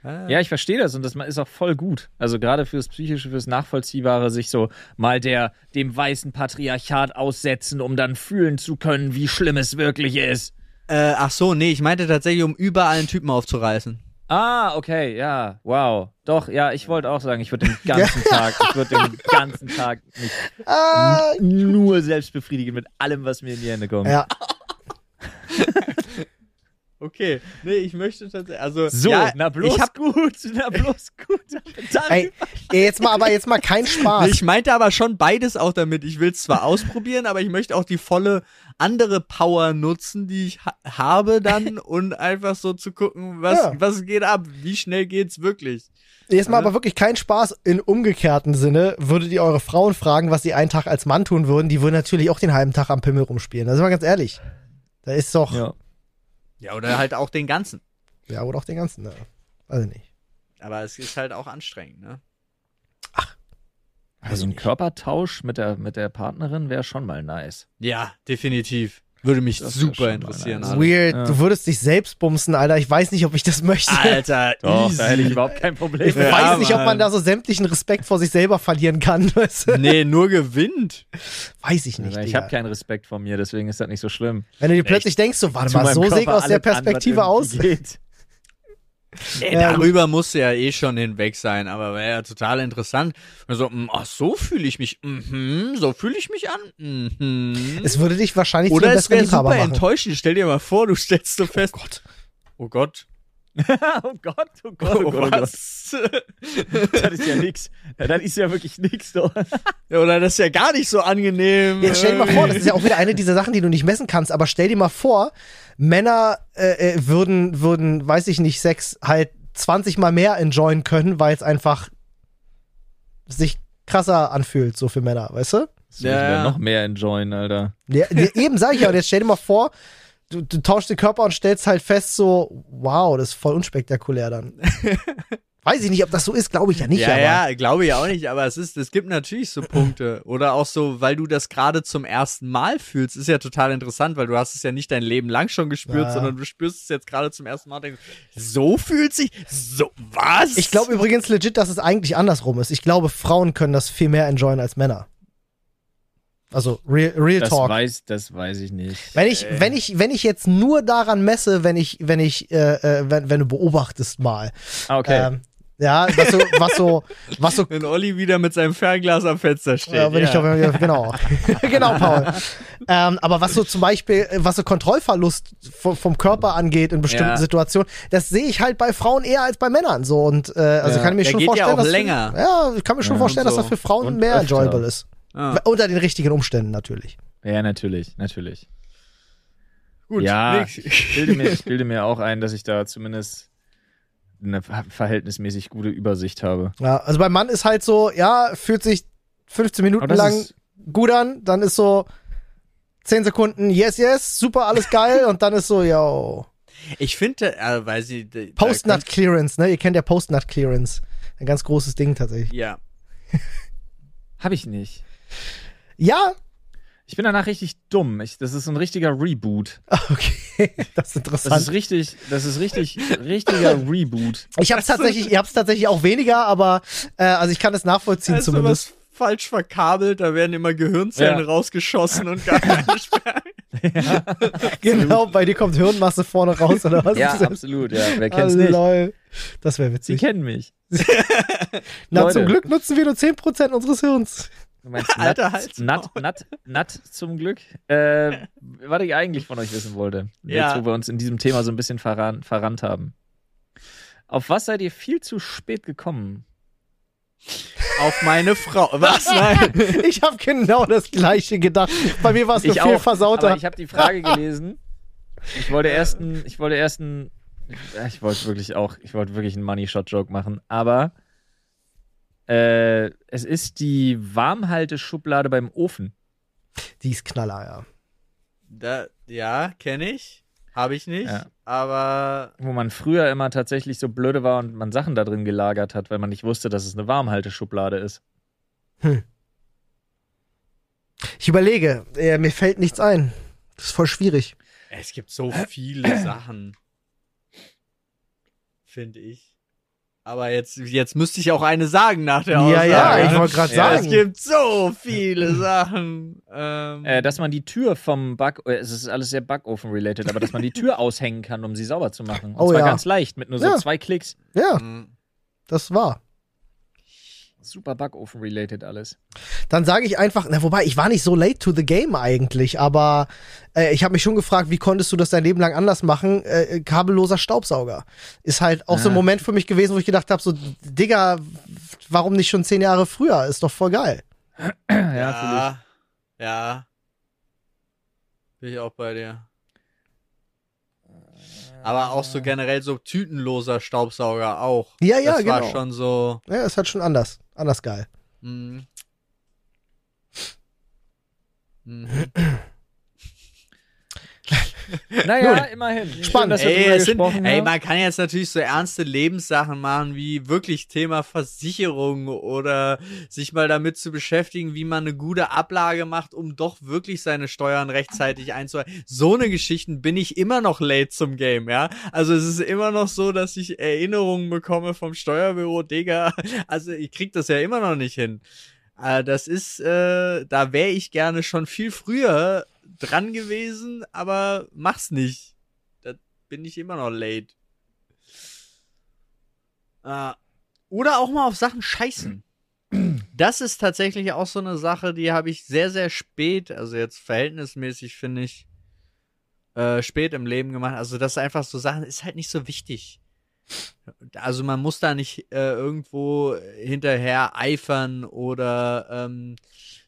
Ah, Ja, ich verstehe das und das ist auch voll gut. Also gerade fürs Psychische, fürs Nachvollziehbare, sich so mal der, dem weißen Patriarchat aussetzen, um dann fühlen zu können, wie schlimm es wirklich ist. Äh, ach so, nee, ich meinte tatsächlich, um überall einen Typen aufzureißen. Ah, okay, ja, wow. Doch, ja, ich wollte auch sagen, ich würde den ganzen Tag, ich würde den ganzen Tag mich Ah, nur selbst befriedigen mit allem, was mir in die Hände kommt. ja. Okay, nee, ich möchte tatsächlich, also. So, ja, na bloß ich hab, gut, na bloß gut. Dann- Ey, jetzt mal, aber jetzt mal kein Spaß. Nee, ich meinte aber schon beides auch damit. Ich will es zwar ausprobieren, aber ich möchte auch die volle andere Power nutzen, die ich ha habe dann und einfach so zu gucken, was, Ja. was geht ab, wie schnell geht's wirklich. Jetzt mal aber wirklich kein Spaß in umgekehrten Sinne. Würdet ihr eure Frauen fragen, was sie einen Tag als Mann tun würden, die würden natürlich auch den halben Tag am Pimmel rumspielen. Das ist mal ganz ehrlich. Da ist doch, ja, Ja. Ja, oder halt auch den ganzen. oder auch den ganzen, ne? Weiß ich nicht. Aber es ist halt auch anstrengend, ne? Also ein Körpertausch mit der, mit der Partnerin wäre schon mal nice. Ja, definitiv. Würde mich Das super interessieren. nice. Das ist Alter. weird. Ja. Du würdest dich selbst bumsen, Alter. Ich weiß nicht, ob ich das möchte. Alter, Doch, easy. da hätte ich überhaupt kein Problem. ich mit. weiß nicht, ob man da so sämtlichen Respekt vor sich selber verlieren kann. Weißt du? Nee, nur gewinnt. Weiß ich nicht. ich Digga. habe keinen Respekt vor mir, deswegen ist das nicht so schlimm. Wenn du dir plötzlich denkst, so, warte mal, so sehe ich aus der alles an, Perspektive aus. Geht. Nee, Ja, darüber musst du ja eh schon hinweg sein, aber wäre ja total interessant. Also, ach, so fühle ich mich. Mhm, so fühle ich mich an. Mhm. Es würde dich wahrscheinlich zu Oder einem es wäre super machen. enttäuschend. Stell dir mal vor, du stellst so fest. Oh Gott. Oh Gott. oh Gott, oh Gott, oh Gott, oh Gott. was? Das ist ja nix. Ja, das ist ja wirklich nix, doch. Ja, Oder das ist ja gar nicht so angenehm. Jetzt stell dir mal vor, das ist ja auch wieder eine dieser Sachen, die du nicht messen kannst, aber stell dir mal vor, Männer äh, äh, würden, würden, weiß ich nicht, Sex halt 20 mal mehr enjoyen können, weil es einfach sich krasser anfühlt, so für Männer, weißt du? Das Ja. ja noch mehr enjoyen, Alter. Ja, ja, eben sag ich ja, und jetzt stell dir mal vor, du, du tauschst den Körper und stellst halt fest, so, wow, das ist voll unspektakulär dann. Weiß ich nicht, ob das so ist, glaube ich ja nicht, ja, aber. ja, glaube ich auch nicht, aber es ist, es gibt natürlich so Punkte. Oder auch so, weil du das gerade zum ersten Mal fühlst, ist ja total interessant, weil du hast es ja nicht dein Leben lang schon gespürt, Ja. sondern du spürst es jetzt gerade zum ersten Mal denkst, so fühlt sich, so, was? Ich glaube übrigens legit, dass es eigentlich andersrum ist. Ich glaube, Frauen können das viel mehr enjoyen als Männer. Also, real, real Das talk. weiß, das weiß ich nicht. Wenn ich, Äh. wenn ich, wenn ich jetzt nur daran messe, wenn ich, wenn ich, äh, äh, wenn, wenn du beobachtest mal, Ah, okay. ähm, Ja, was so, was so, was so Wenn Olli wieder mit seinem Fernglas am Fenster steht. Ja, wenn ich doch, ja, genau. genau, Paul. Ähm, aber was so zum Beispiel, äh, was so Kontrollverlust vom, vom Körper angeht in bestimmten Ja. Situationen, das sehe ich halt bei Frauen eher als bei Männern so. Und äh, also Ja. kann ich mir Der schon geht ja vorstellen, auch dass länger. Für, ja, ich kann mir schon Ja, vorstellen, und dass das so. für Frauen Und mehr öfter. enjoyable ist. Ah, Unter den richtigen Umständen natürlich. Ja, natürlich, natürlich. gut, ja, nix. ich bilde, mir, ich bilde mir auch ein, dass ich da zumindest eine ver- verhältnismäßig gute Übersicht habe. Ja, also beim Mann ist halt so, ja, fühlt sich 15 Minuten lang gut an, dann ist so 10 Sekunden, yes, yes, super, alles geil, und dann ist so, yo. Ich finde, äh, weil sie. Post-Nut Clearance, ne? Ihr kennt ja Post-Nut Clearance. Ein ganz großes Ding tatsächlich. Ja. Habe ich nicht. Ja, Ich bin danach richtig dumm. Ich, das ist ein richtiger Reboot. okay, das ist Das interessant. ist richtig, das ist richtig, richtiger Reboot. ich hab's tatsächlich, ihr habt's tatsächlich auch weniger, aber äh, also ich kann es nachvollziehen Da ist zumindest. falsch verkabelt, da werden immer Gehirnzellen Ja. rausgeschossen und gar keine Sperren. Genau, bei dir kommt Hirnmasse vorne raus oder was? Ja, das? absolut, ja. Wer Ah, kennt's nicht? lol. Das wäre Sie witzig. kennen mich. Na, Leute. zum Glück nutzen wir nur 10% unseres Hirns. Du meinst Alter, Nat, halt's Nat, Nat, Nat zum Glück. Äh, was ich eigentlich von euch wissen wollte. Ja. Jetzt, wo wir uns in diesem Thema so ein bisschen verran, verrannt haben. Auf was seid ihr viel zu spät gekommen? Auf meine Frau. Was? Nein. Ich habe genau das gleiche gedacht. Bei mir war es nur Ich viel auch, versauter. aber ich habe die Frage gelesen. Ich wollte erst einen, ich wollte erst einen, ich wollte wirklich auch, ich wollte wirklich einen Money Shot Joke machen, aber äh, es ist die Warmhalteschublade beim Ofen. Die ist Knaller, ja. Da, ja, kenne ich. Habe ich nicht. Ja. Aber Wo man früher immer tatsächlich so blöde war und man Sachen da drin gelagert hat, weil man nicht wusste, dass es eine Warmhalteschublade ist. Ich überlege, äh, mir fällt nichts ein. Das ist voll schwierig. es gibt so viele Sachen. Finde ich. Aber jetzt, jetzt müsste ich auch eine sagen nach der Ja, Aussage. ja, ich ne? wollte gerade Ja, Es sagen. gibt so viele Sachen. Ähm, Äh, dass man die Tür vom Back, äh, es ist alles sehr Backofen-related, aber dass man die Tür aushängen kann, um sie sauber zu machen. Und Oh zwar ja. ganz leicht, mit nur so Ja. zwei Klicks. Ja, mm, das war. Super Backofen-related alles. Dann sage ich einfach, na wobei, ich war nicht so late to the game eigentlich, aber äh, ich habe mich schon gefragt, wie konntest du das dein Leben lang anders machen? Äh, kabelloser Staubsauger. Ist halt auch so ein Ah. Moment für mich gewesen, wo ich gedacht habe, so, Digga, warum nicht schon zehn Jahre früher? Ist doch voll geil. Ja, ja, ja. Bin ich auch bei dir. Aber auch so generell so tütenloser Staubsauger auch. Ja, ja, das war genau. schon so. Ja, ist halt schon anders. Anders geil. Mm. Mhm. Naja, immerhin. Schön, Spannend. dass wir Ey, sind, ey, man kann jetzt natürlich so ernste Lebenssachen machen, wie wirklich Thema Versicherung oder sich mal damit zu beschäftigen, wie man eine gute Ablage macht, um doch wirklich seine Steuern rechtzeitig einzuhalten. So eine Geschichten bin ich immer noch late zum Game, ja. Also es ist immer noch so, dass ich Erinnerungen bekomme vom Steuerbüro, Digga. Also ich krieg das ja immer noch nicht hin. Äh, das ist, äh, da wäre ich gerne schon viel früher dran gewesen, aber mach's nicht. Da bin ich immer noch late. Äh, oder auch mal auf Sachen scheißen. Das ist tatsächlich auch so eine Sache, die habe ich sehr, sehr spät, also jetzt verhältnismäßig finde ich, äh, spät im Leben gemacht. Also das ist einfach so Sachen, ist halt nicht so wichtig. Also man muss da nicht äh, irgendwo hinterher eifern oder ähm,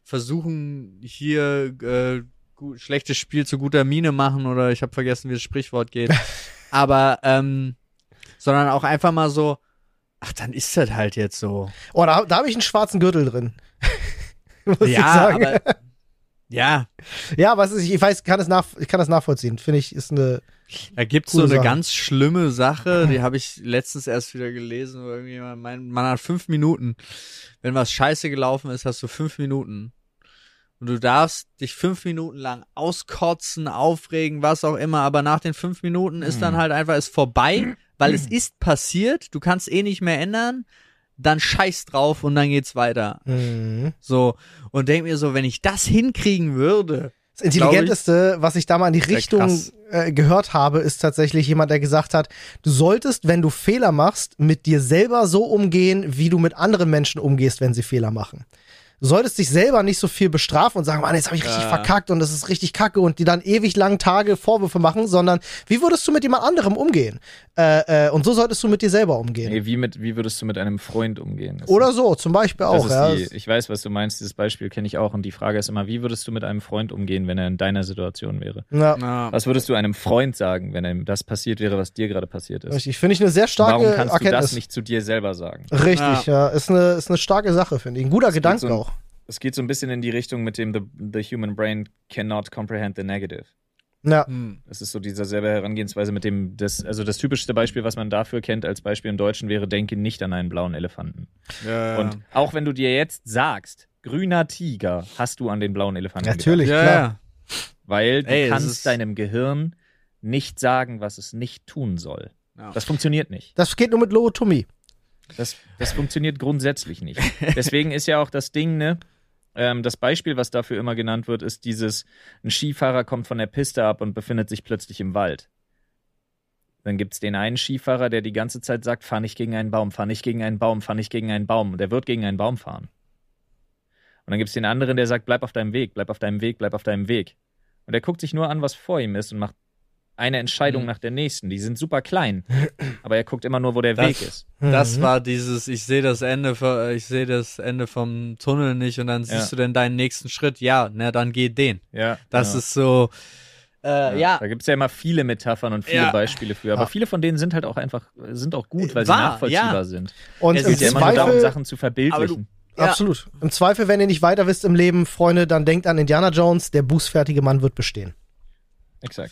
versuchen hier äh, gut, schlechtes Spiel zu guter Miene machen oder ich habe vergessen, wie das Sprichwort geht. Aber ähm, sondern auch einfach mal so, ach, dann ist das halt jetzt so. Oh, da, da habe ich einen schwarzen Gürtel drin. Ja, aber ja, ja, aber es ist, ich weiß, kann es nach, ich kann das nachvollziehen. Finde ich, ist eine. da gibt's so eine Sache. ganz schlimme Sache, die habe ich letztens erst wieder gelesen, wo irgendjemand meint, man hat fünf Minuten. Wenn was scheiße gelaufen ist, hast du fünf Minuten. Und du darfst dich fünf Minuten lang auskotzen, aufregen, was auch immer, aber nach den fünf Minuten ist dann halt einfach, ist vorbei, weil es ist passiert, du kannst eh nicht mehr ändern, dann scheiß drauf und dann geht's weiter. Mhm. So, und denk mir so, wenn ich das hinkriegen würde, Das Intelligenteste, was ich da mal in die Richtung äh, gehört habe, ist tatsächlich jemand, der gesagt hat, du solltest, wenn du Fehler machst, mit dir selber so umgehen, wie du mit anderen Menschen umgehst, wenn sie Fehler machen. Du solltest dich selber nicht so viel bestrafen und sagen, Mann, jetzt habe ich richtig Ja. verkackt und das ist richtig kacke und die dann ewig lang Tage Vorwürfe machen, sondern wie würdest du mit jemand anderem umgehen? Äh, äh, und so solltest du mit dir selber umgehen. Nee, wie, mit, wie würdest du mit einem Freund umgehen? Das Oder so, zum Beispiel das auch. ist Ja. die, ich weiß, was du meinst, dieses Beispiel kenne ich auch. Und die Frage ist immer, wie würdest du mit einem Freund umgehen, wenn er in deiner Situation wäre? Ja. Ja. Was würdest du einem Freund sagen, wenn ihm das passiert wäre, was dir gerade passiert ist? Richtig, finde ich eine sehr starke Warum kannst Erkenntnis. du das nicht zu dir selber sagen? Richtig, ja. Ist, eine, ist eine starke Sache, finde ich. Ein guter geht Gedanke so ein- auch. Es geht so ein bisschen in die Richtung mit dem The, the human brain cannot comprehend the negative. Ja. Hm. Das ist so dieser selbe Herangehensweise mit dem, das, also das typischste Beispiel, was man dafür kennt als Beispiel im Deutschen wäre, denke nicht an einen blauen Elefanten. Ja, Und auch wenn du dir jetzt sagst, grüner Tiger, hast du an den blauen Elefanten Natürlich, ja, klar. Weil du Ey, kannst ist- deinem Gehirn nicht sagen, was es nicht tun soll. Ja. Das funktioniert nicht. Das geht nur mit Lobotomie. Das, das funktioniert grundsätzlich nicht. Deswegen ist ja auch das Ding, ne? Ähm, das Beispiel, was dafür immer genannt wird, ist dieses, ein Skifahrer kommt von der Piste ab und befindet sich plötzlich im Wald. Dann gibt's den einen Skifahrer, der die ganze Zeit sagt, fahr nicht gegen einen Baum, fahr nicht gegen einen Baum, fahr nicht gegen einen Baum. Und der wird gegen einen Baum fahren. Und dann gibt's den anderen, der sagt, bleib auf deinem Weg, bleib auf deinem Weg, bleib auf deinem Weg. Und der guckt sich nur an, was vor ihm ist und macht eine Entscheidung Mhm. nach der nächsten. Die sind super klein, aber er guckt immer nur, wo der Das- Weg ist. Das Mhm. war dieses, ich sehe das Ende, ich sehe das Ende vom Tunnel nicht und dann Ja. siehst du denn deinen nächsten Schritt. Ja, na dann geh den. Ja, Das genau. ist so, äh, ja, Da gibt es ja immer viele Metaphern und viele Ja. Beispiele für. Aber Ja. viele von denen sind halt auch einfach, sind auch gut, weil Wahr, sie nachvollziehbar ja. sind. Und Es geht ja immer nur darum, Zweifel, Sachen zu verbildlichen. Ja. absolut. Im Zweifel, wenn ihr nicht weiter wisst im Leben, Freunde, dann denkt an Indiana Jones, der bußfertige Mann wird bestehen. Exakt.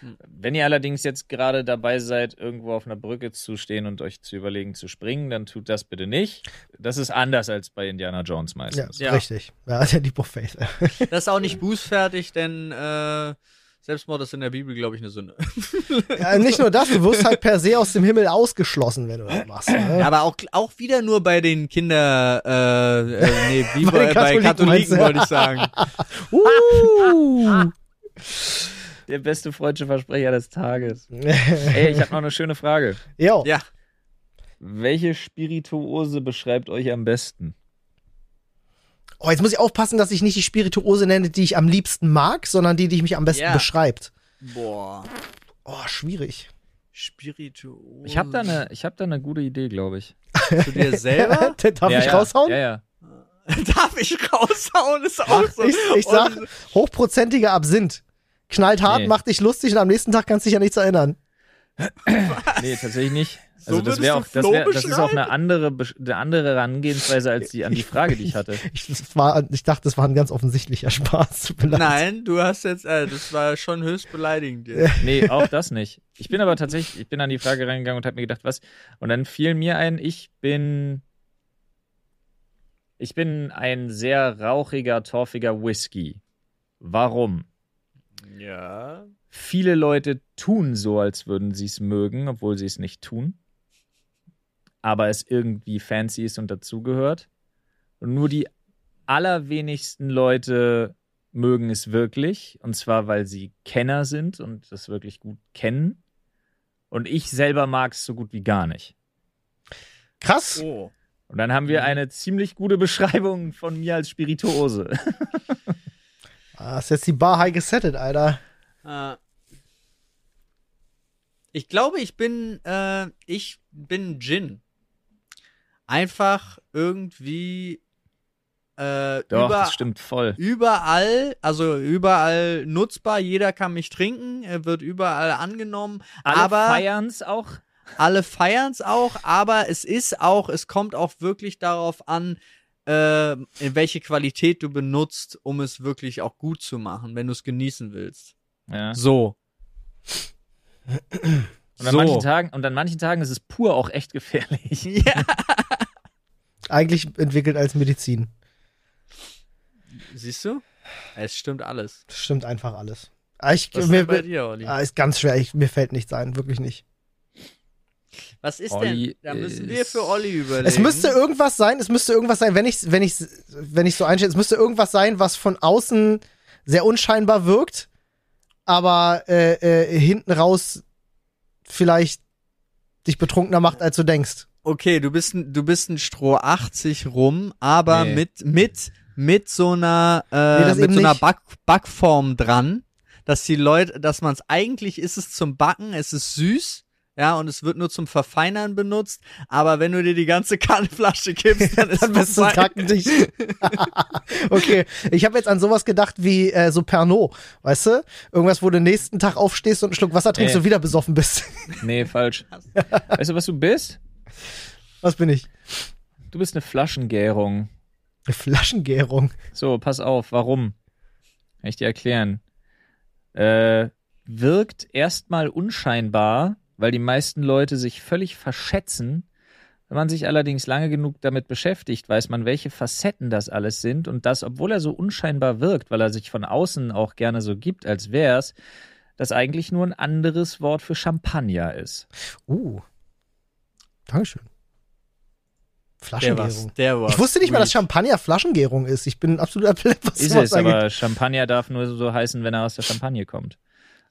Hm. Wenn ihr allerdings jetzt gerade dabei seid, irgendwo auf einer Brücke zu stehen und euch zu überlegen zu springen, dann tut das bitte nicht. Das ist anders als bei Indiana Jones Ja, meistens. Ja. richtig. Ja, der Leap of Faith. das ist auch nicht bußfertig, denn äh, Selbstmord ist in der Bibel, glaube ich, eine Sünde. ja, nicht nur das, du wirst halt per se aus dem Himmel ausgeschlossen, wenn du das machst. Ne? Ja, aber auch, auch wieder nur bei den Kinder, äh, äh nee, wie Bei bei, Katholiken Katholiken, wollte ich sagen. Uh. Der beste freudsche Versprecher des Tages. Ey, ich habe noch eine schöne Frage. Jo. Ja. Welche Spirituose beschreibt euch am besten? Oh, jetzt muss ich aufpassen, dass ich nicht die Spirituose nenne, die ich am liebsten mag, sondern die, die mich am besten Ja. beschreibt. Boah. Oh, schwierig. Spirituose. Ich habe da eine, ich habe da eine gute Idee, glaube ich. Zu dir selber? Darf ja, ich ja. raushauen? Ja, ja. Darf ich raushauen? Ist auch so. Ich, ich sag, hochprozentiger Absinth. Knallt hart, Nee. macht dich lustig und am nächsten Tag kannst du dich an nichts erinnern. Nee, tatsächlich nicht. Also So das wäre auch, das, wär, das ist auch eine andere, eine andere Herangehensweise als die an die Frage, die ich hatte. Ich, das war, ich dachte, das war ein ganz offensichtlicher Spaß. Nein, du hast jetzt, äh, das war schon höchst beleidigend. Jetzt. Nee, auch das nicht. Ich bin aber tatsächlich, ich bin an die Frage reingegangen und habe mir gedacht, was? Und dann fiel mir ein, ich bin, ich bin ein sehr rauchiger, torfiger Whisky. Warum? Ja. Viele Leute tun so, als würden sie es mögen, obwohl sie es nicht tun. Aber es irgendwie fancy ist und dazugehört. Und nur die allerwenigsten Leute mögen es wirklich. Und zwar, weil sie Kenner sind und das wirklich gut kennen. Und ich selber mag es so gut wie gar nicht. Krass. Oh. Und dann haben wir eine ziemlich gute Beschreibung von mir als Spirituose. Ah, ist jetzt die Bar high gesettet, Alter. Äh, ich glaube, ich bin, äh, ich bin Jin. Einfach irgendwie äh, Doch, über, das stimmt voll. überall, also überall nutzbar. Jeder kann mich trinken, er wird überall angenommen. Alle aber feiern's auch. alle feiern es auch, aber es ist auch, es kommt auch wirklich darauf an, äh, in welche Qualität du benutzt, um es wirklich auch gut zu machen, wenn du es genießen willst. Ja. So. Und an, so. manchen Tagen, und an manchen Tagen ist es pur auch echt gefährlich. Ja. Eigentlich entwickelt als Medizin. Siehst du? Es stimmt alles. Das stimmt einfach alles. Ah, Ich, Was ist mir, bei dir, Olli? ah, ist ganz schwer. Ich, mir fällt nichts ein, wirklich nicht. Was ist Olli denn? Da müssen wir für Olli überlegen. Es müsste irgendwas sein, es müsste irgendwas sein, wenn ich wenn ich wenn ich so einschätze, es müsste irgendwas sein, was von außen sehr unscheinbar wirkt, aber äh, äh, hinten raus vielleicht dich betrunkener macht, als du denkst. Okay, du bist ein, du bist ein Stroh 80 rum, aber Nee. mit mit mit so einer Nee, äh, das mit so einer. Back, Backform dran, dass die Leute, dass man es eigentlich ist es zum Backen, es ist süß. Ja, und es wird nur zum Verfeinern benutzt, aber wenn du dir die ganze Kannflasche gibst, dann ist Dann bist du vorbei. kackendicht. okay, ich habe jetzt an sowas gedacht wie äh, so Pernod, weißt du? Irgendwas, wo du nächsten Tag aufstehst und einen Schluck Wasser trinkst Nee. und wieder besoffen bist. Nee, falsch. Weißt du, was du bist? Was bin ich? Du bist eine Flaschengärung. Eine Flaschengärung. So, pass auf, warum? Kann ich dir erklären. Äh, wirkt erstmal unscheinbar, weil die meisten Leute sich völlig verschätzen. Wenn man sich allerdings lange genug damit beschäftigt, weiß man, welche Facetten das alles sind und das, obwohl er so unscheinbar wirkt, weil er sich von außen auch gerne so gibt, als wär's, das eigentlich nur ein anderes Wort für Champagner ist. Uh. Dankeschön. Der Flaschengärung. war's, der war's. Ich wusste nicht mal, dass. Champagner Flaschengärung ist. Ich bin ein absoluter Pleb, was Ist es, aber Champagner darf nur so heißen, wenn er aus der Champagne kommt.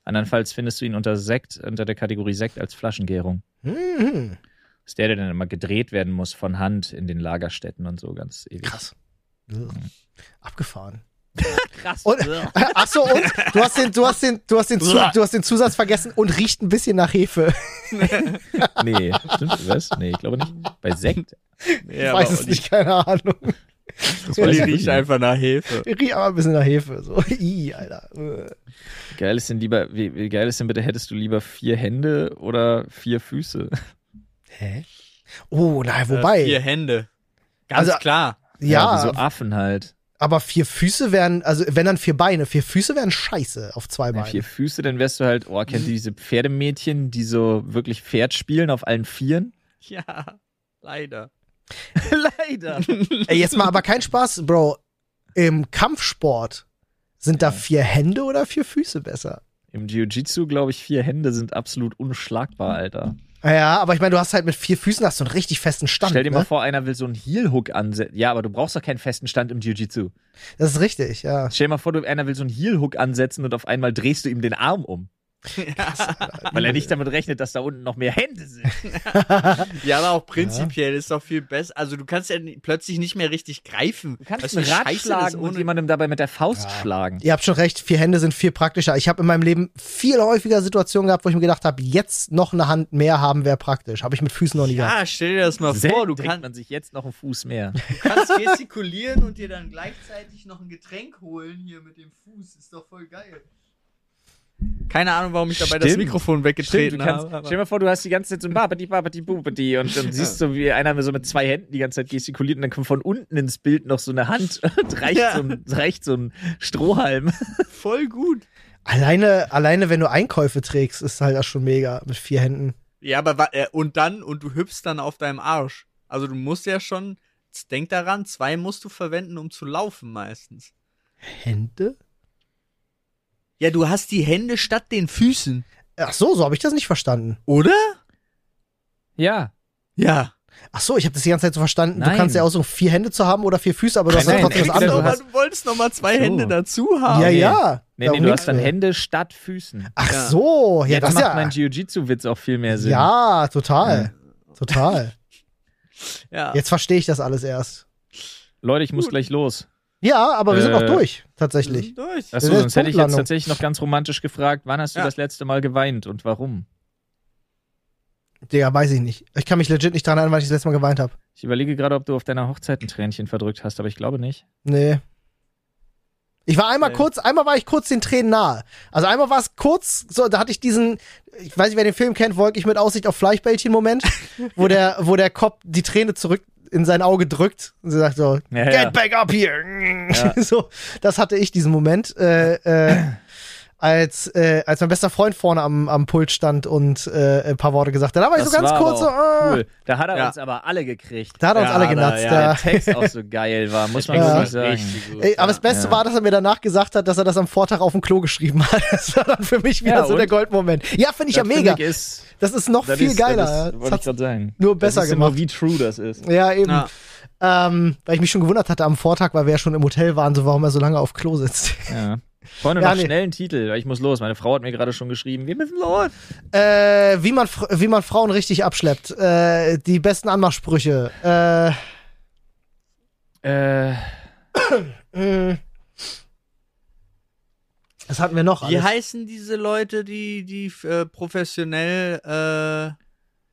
Andernfalls findest du ihn unter Sekt, unter der Kategorie Sekt als Flaschengärung. Mhm. Das ist der, der dann immer gedreht werden muss von Hand in den Lagerstätten und so ganz ewig. Krass. Ugh. Abgefahren. Krass. Und, ach so, und du hast den, du hast den, du hast den, Zu, du hast den Zusatz vergessen und riecht ein bisschen nach Hefe. nee, stimmt was? Nee, ich glaube nicht. Bei Sekt? Ich Ja, weiß aber es nicht, keine Ahnung. Das Olli riecht einfach nach Hefe. Ich riech aber ein bisschen nach Hefe. So, i, Alter. Geil ist denn lieber, wie, wie geil ist denn bitte, hättest du lieber vier Hände oder vier Füße? Hä? Oh, na, Äh, wobei. vier Hände. Ganz Also- klar. ja, wie so Affen halt. aber vier Füße wären, also wenn dann vier Beine, vier Füße wären scheiße auf zwei Ja, Beinen. vier Füße, dann wärst du halt, oh, kennt ihr diese Pferdemädchen, die so wirklich Pferd spielen auf allen Vieren? Ja, leider. Leider. Ey, jetzt mal aber kein Spaß, Bro. Im Kampfsport sind da vier Hände oder vier Füße besser? Im Jiu-Jitsu, glaube ich, vier Hände sind absolut unschlagbar, Alter. Ja, aber ich meine, du hast halt mit vier Füßen hast du einen richtig festen Stand. Stell dir ne? mal vor, einer will so einen Heel-Hook ansetzen. Ja, aber du brauchst doch keinen festen Stand im Jiu-Jitsu. Das ist richtig, ja. Stell dir mal vor, du, einer will so einen Heel-Hook ansetzen und auf einmal drehst du ihm den Arm um. Weil er nicht damit rechnet, dass da unten noch mehr Hände sind. Ja, aber auch prinzipiell ist doch viel besser. Also du kannst ja plötzlich nicht mehr richtig greifen. Du kannst Weißt einen wie Rad schlagen und jemandem dabei mit der Faust Ja. schlagen. Ihr habt schon recht, vier Hände sind viel praktischer. Ich habe in meinem Leben viel häufiger Situationen gehabt, wo ich mir gedacht habe, jetzt noch eine Hand mehr haben wäre praktisch. Habe ich mit Füßen noch nie gehabt. Ja, stell dir das mal Selten vor, du trinkt kann, man sich jetzt noch einen Fuß mehr. kannst gestikulieren und dir dann gleichzeitig noch ein Getränk holen hier mit dem Fuß. Ist doch voll geil. Keine Ahnung, warum ich dabei das Stimmt. Mikrofon Stimmt, weggetreten du kannst, habe. stell dir mal vor, du hast die ganze Zeit so ein Babadi, Babadi, Bubadi und dann siehst du, wie einer so mit zwei Händen die ganze Zeit gestikuliert und dann kommt von unten ins Bild noch so eine Hand und reicht, Ja. so, ein, reicht so ein Strohhalm. Voll gut. Alleine, alleine, wenn du Einkäufe trägst, ist halt das schon mega mit vier Händen. Ja, aber äh, und dann, und du hüpfst dann auf deinem Arsch. Also du musst ja schon, denk daran, zwei musst du verwenden, um zu laufen meistens. Hände? Ja, du hast die Hände statt den Füßen, Ach so, so habe ich das nicht verstanden. oder? Ja. Ja. Ach so, ich habe das die ganze Zeit so verstanden. Nein. Du kannst ja aussuchen, vier Hände zu haben oder vier Füße, aber du Nein, hast ja nein, trotzdem das andere. du hast- du wolltest noch mal zwei So. Hände dazu haben. ja, ja. Nee, nee, du hast dann. Hände statt Füßen. Ach Ja. so, ja, Jetzt das macht ja. mein Jiu-Jitsu-Witz auch viel mehr Sinn. Ja, total. Total. Ja. Jetzt verstehe ich das alles erst. Leute, ich muss Gut. gleich los. Ja, aber wir sind Äh, noch durch, Wir tatsächlich. sind durch. Achso, sonst hätte ich jetzt tatsächlich noch ganz romantisch gefragt, wann hast du Ja. das letzte Mal geweint und warum? Digga, weiß ich nicht. Ich kann mich legit nicht dran erinnern, weil ich das letzte Mal geweint habe. Ich überlege gerade, ob du auf deiner Hochzeit ein Tränchen verdrückt hast, aber ich glaube nicht. Nee. Ich war einmal kurz, einmal war ich kurz den Tränen nahe. Also einmal war es kurz, so, da hatte ich diesen, ich weiß nicht, wer den Film kennt, Wolkig mit Aussicht auf Fleischbällchen-Moment, wo der, wo der Cop die Träne zurück in sein Auge drückt und sie sagt so, Ja, get ja. back up here. Ja. so, das hatte ich diesen Moment, äh, äh, als, äh, als mein bester Freund vorne am, am Pult stand und äh, ein paar Worte gesagt hat. Da war ich so ganz kurz so, ah. cool. Da hat er Ja. uns aber alle gekriegt. Da hat er uns Ja, alle da- genatzt. ja, da. der Text auch so geil war, muss man Ja. wirklich sagen. Gut. Ey, aber das Beste Ja. war, dass er mir danach gesagt hat, dass er das am Vortag auf dem Klo geschrieben hat. Das war dann für mich wieder Ja, so und? der Goldmoment. Ja, finde ich ja Das mega. finde ich Ist, das ist noch das viel ist, geiler. Das, ja. Das wollte ich hat's gerade sagen. nur besser das ist gemacht. Immer, wie true das ist. Ja, eben. Ja. Ähm, weil ich mich schon gewundert hatte am Vortag, weil wir ja schon im Hotel waren, so warum er so lange auf Klo sitzt. Ja. Freunde, Ja, noch nee. schnell einen Titel, weil ich muss los. Meine Frau hat mir gerade schon geschrieben, wir müssen los. Äh, wie, man, wie man Frauen richtig abschleppt. Äh, die besten Anmachsprüche. Äh, Äh. Was hatten wir noch? Wie alles? heißen diese Leute, die, die äh, professionell äh,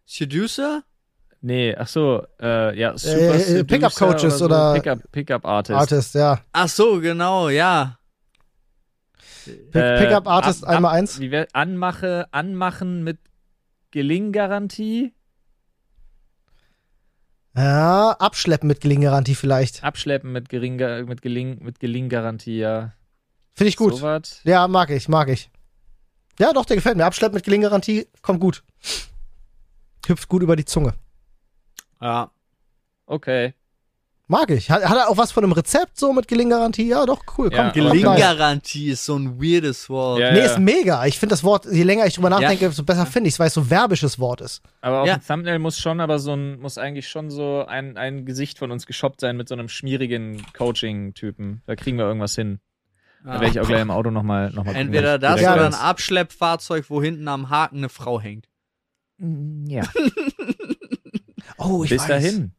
Seducer? nee, ach so, äh, ja, super Äh, äh, Seducer Pickup-Coaches so, oder- Pickup, Pickup Artist. Artist, ja. Ach so, genau, ja. Pick, Äh, Pickup Artist einmal eins. Wie wär, anmache, anmachen mit Gelinggarantie, Ja, abschleppen mit Gelinggarantie vielleicht. abschleppen mit geringer, mit Geling, mit Gelinggarantie, ja. Finde ich gut. So. Ja, mag ich, mag ich. Ja, doch, der gefällt mir. Abschleppen mit Gelinggarantie kommt gut. Hüpft gut über die Zunge. Ja. Okay. Mag ich. Hat, hat er auch was von einem Rezept so mit Gelinggarantie? Ja, doch, cool. Ja, Komm, Gelinggarantie ist so ein weirdes Wort. Ja, Nee, ja. ist mega. Ich finde das Wort, je länger ich drüber nachdenke, desto besser finde ich es, weil es so verbisches Wort ist. Aber auf Ja. dem Thumbnail muss schon, aber so ein, muss eigentlich schon so ein, ein Gesicht von uns geshoppt sein mit so einem schmierigen Coaching-Typen. Da kriegen wir irgendwas hin. Da Ja. werde ich auch gleich im Auto nochmal noch mal Entweder gucken, das ich Ja, oder ein das- Abschleppfahrzeug, wo hinten am Haken eine Frau hängt. weiß. Ja, Oh, ich bis weiß. dahin.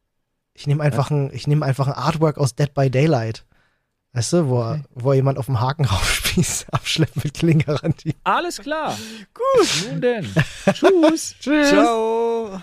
Ich nehme einfach, ein, ich nehm einfach ein Artwork aus Dead by Daylight. Weißt du, wo, er, wo er jemand auf dem Haken raufspießt, abschleppen mit Gelinggarantie. Alles klar. Gut. Nun denn. Tschüss. Tschüss. Ciao.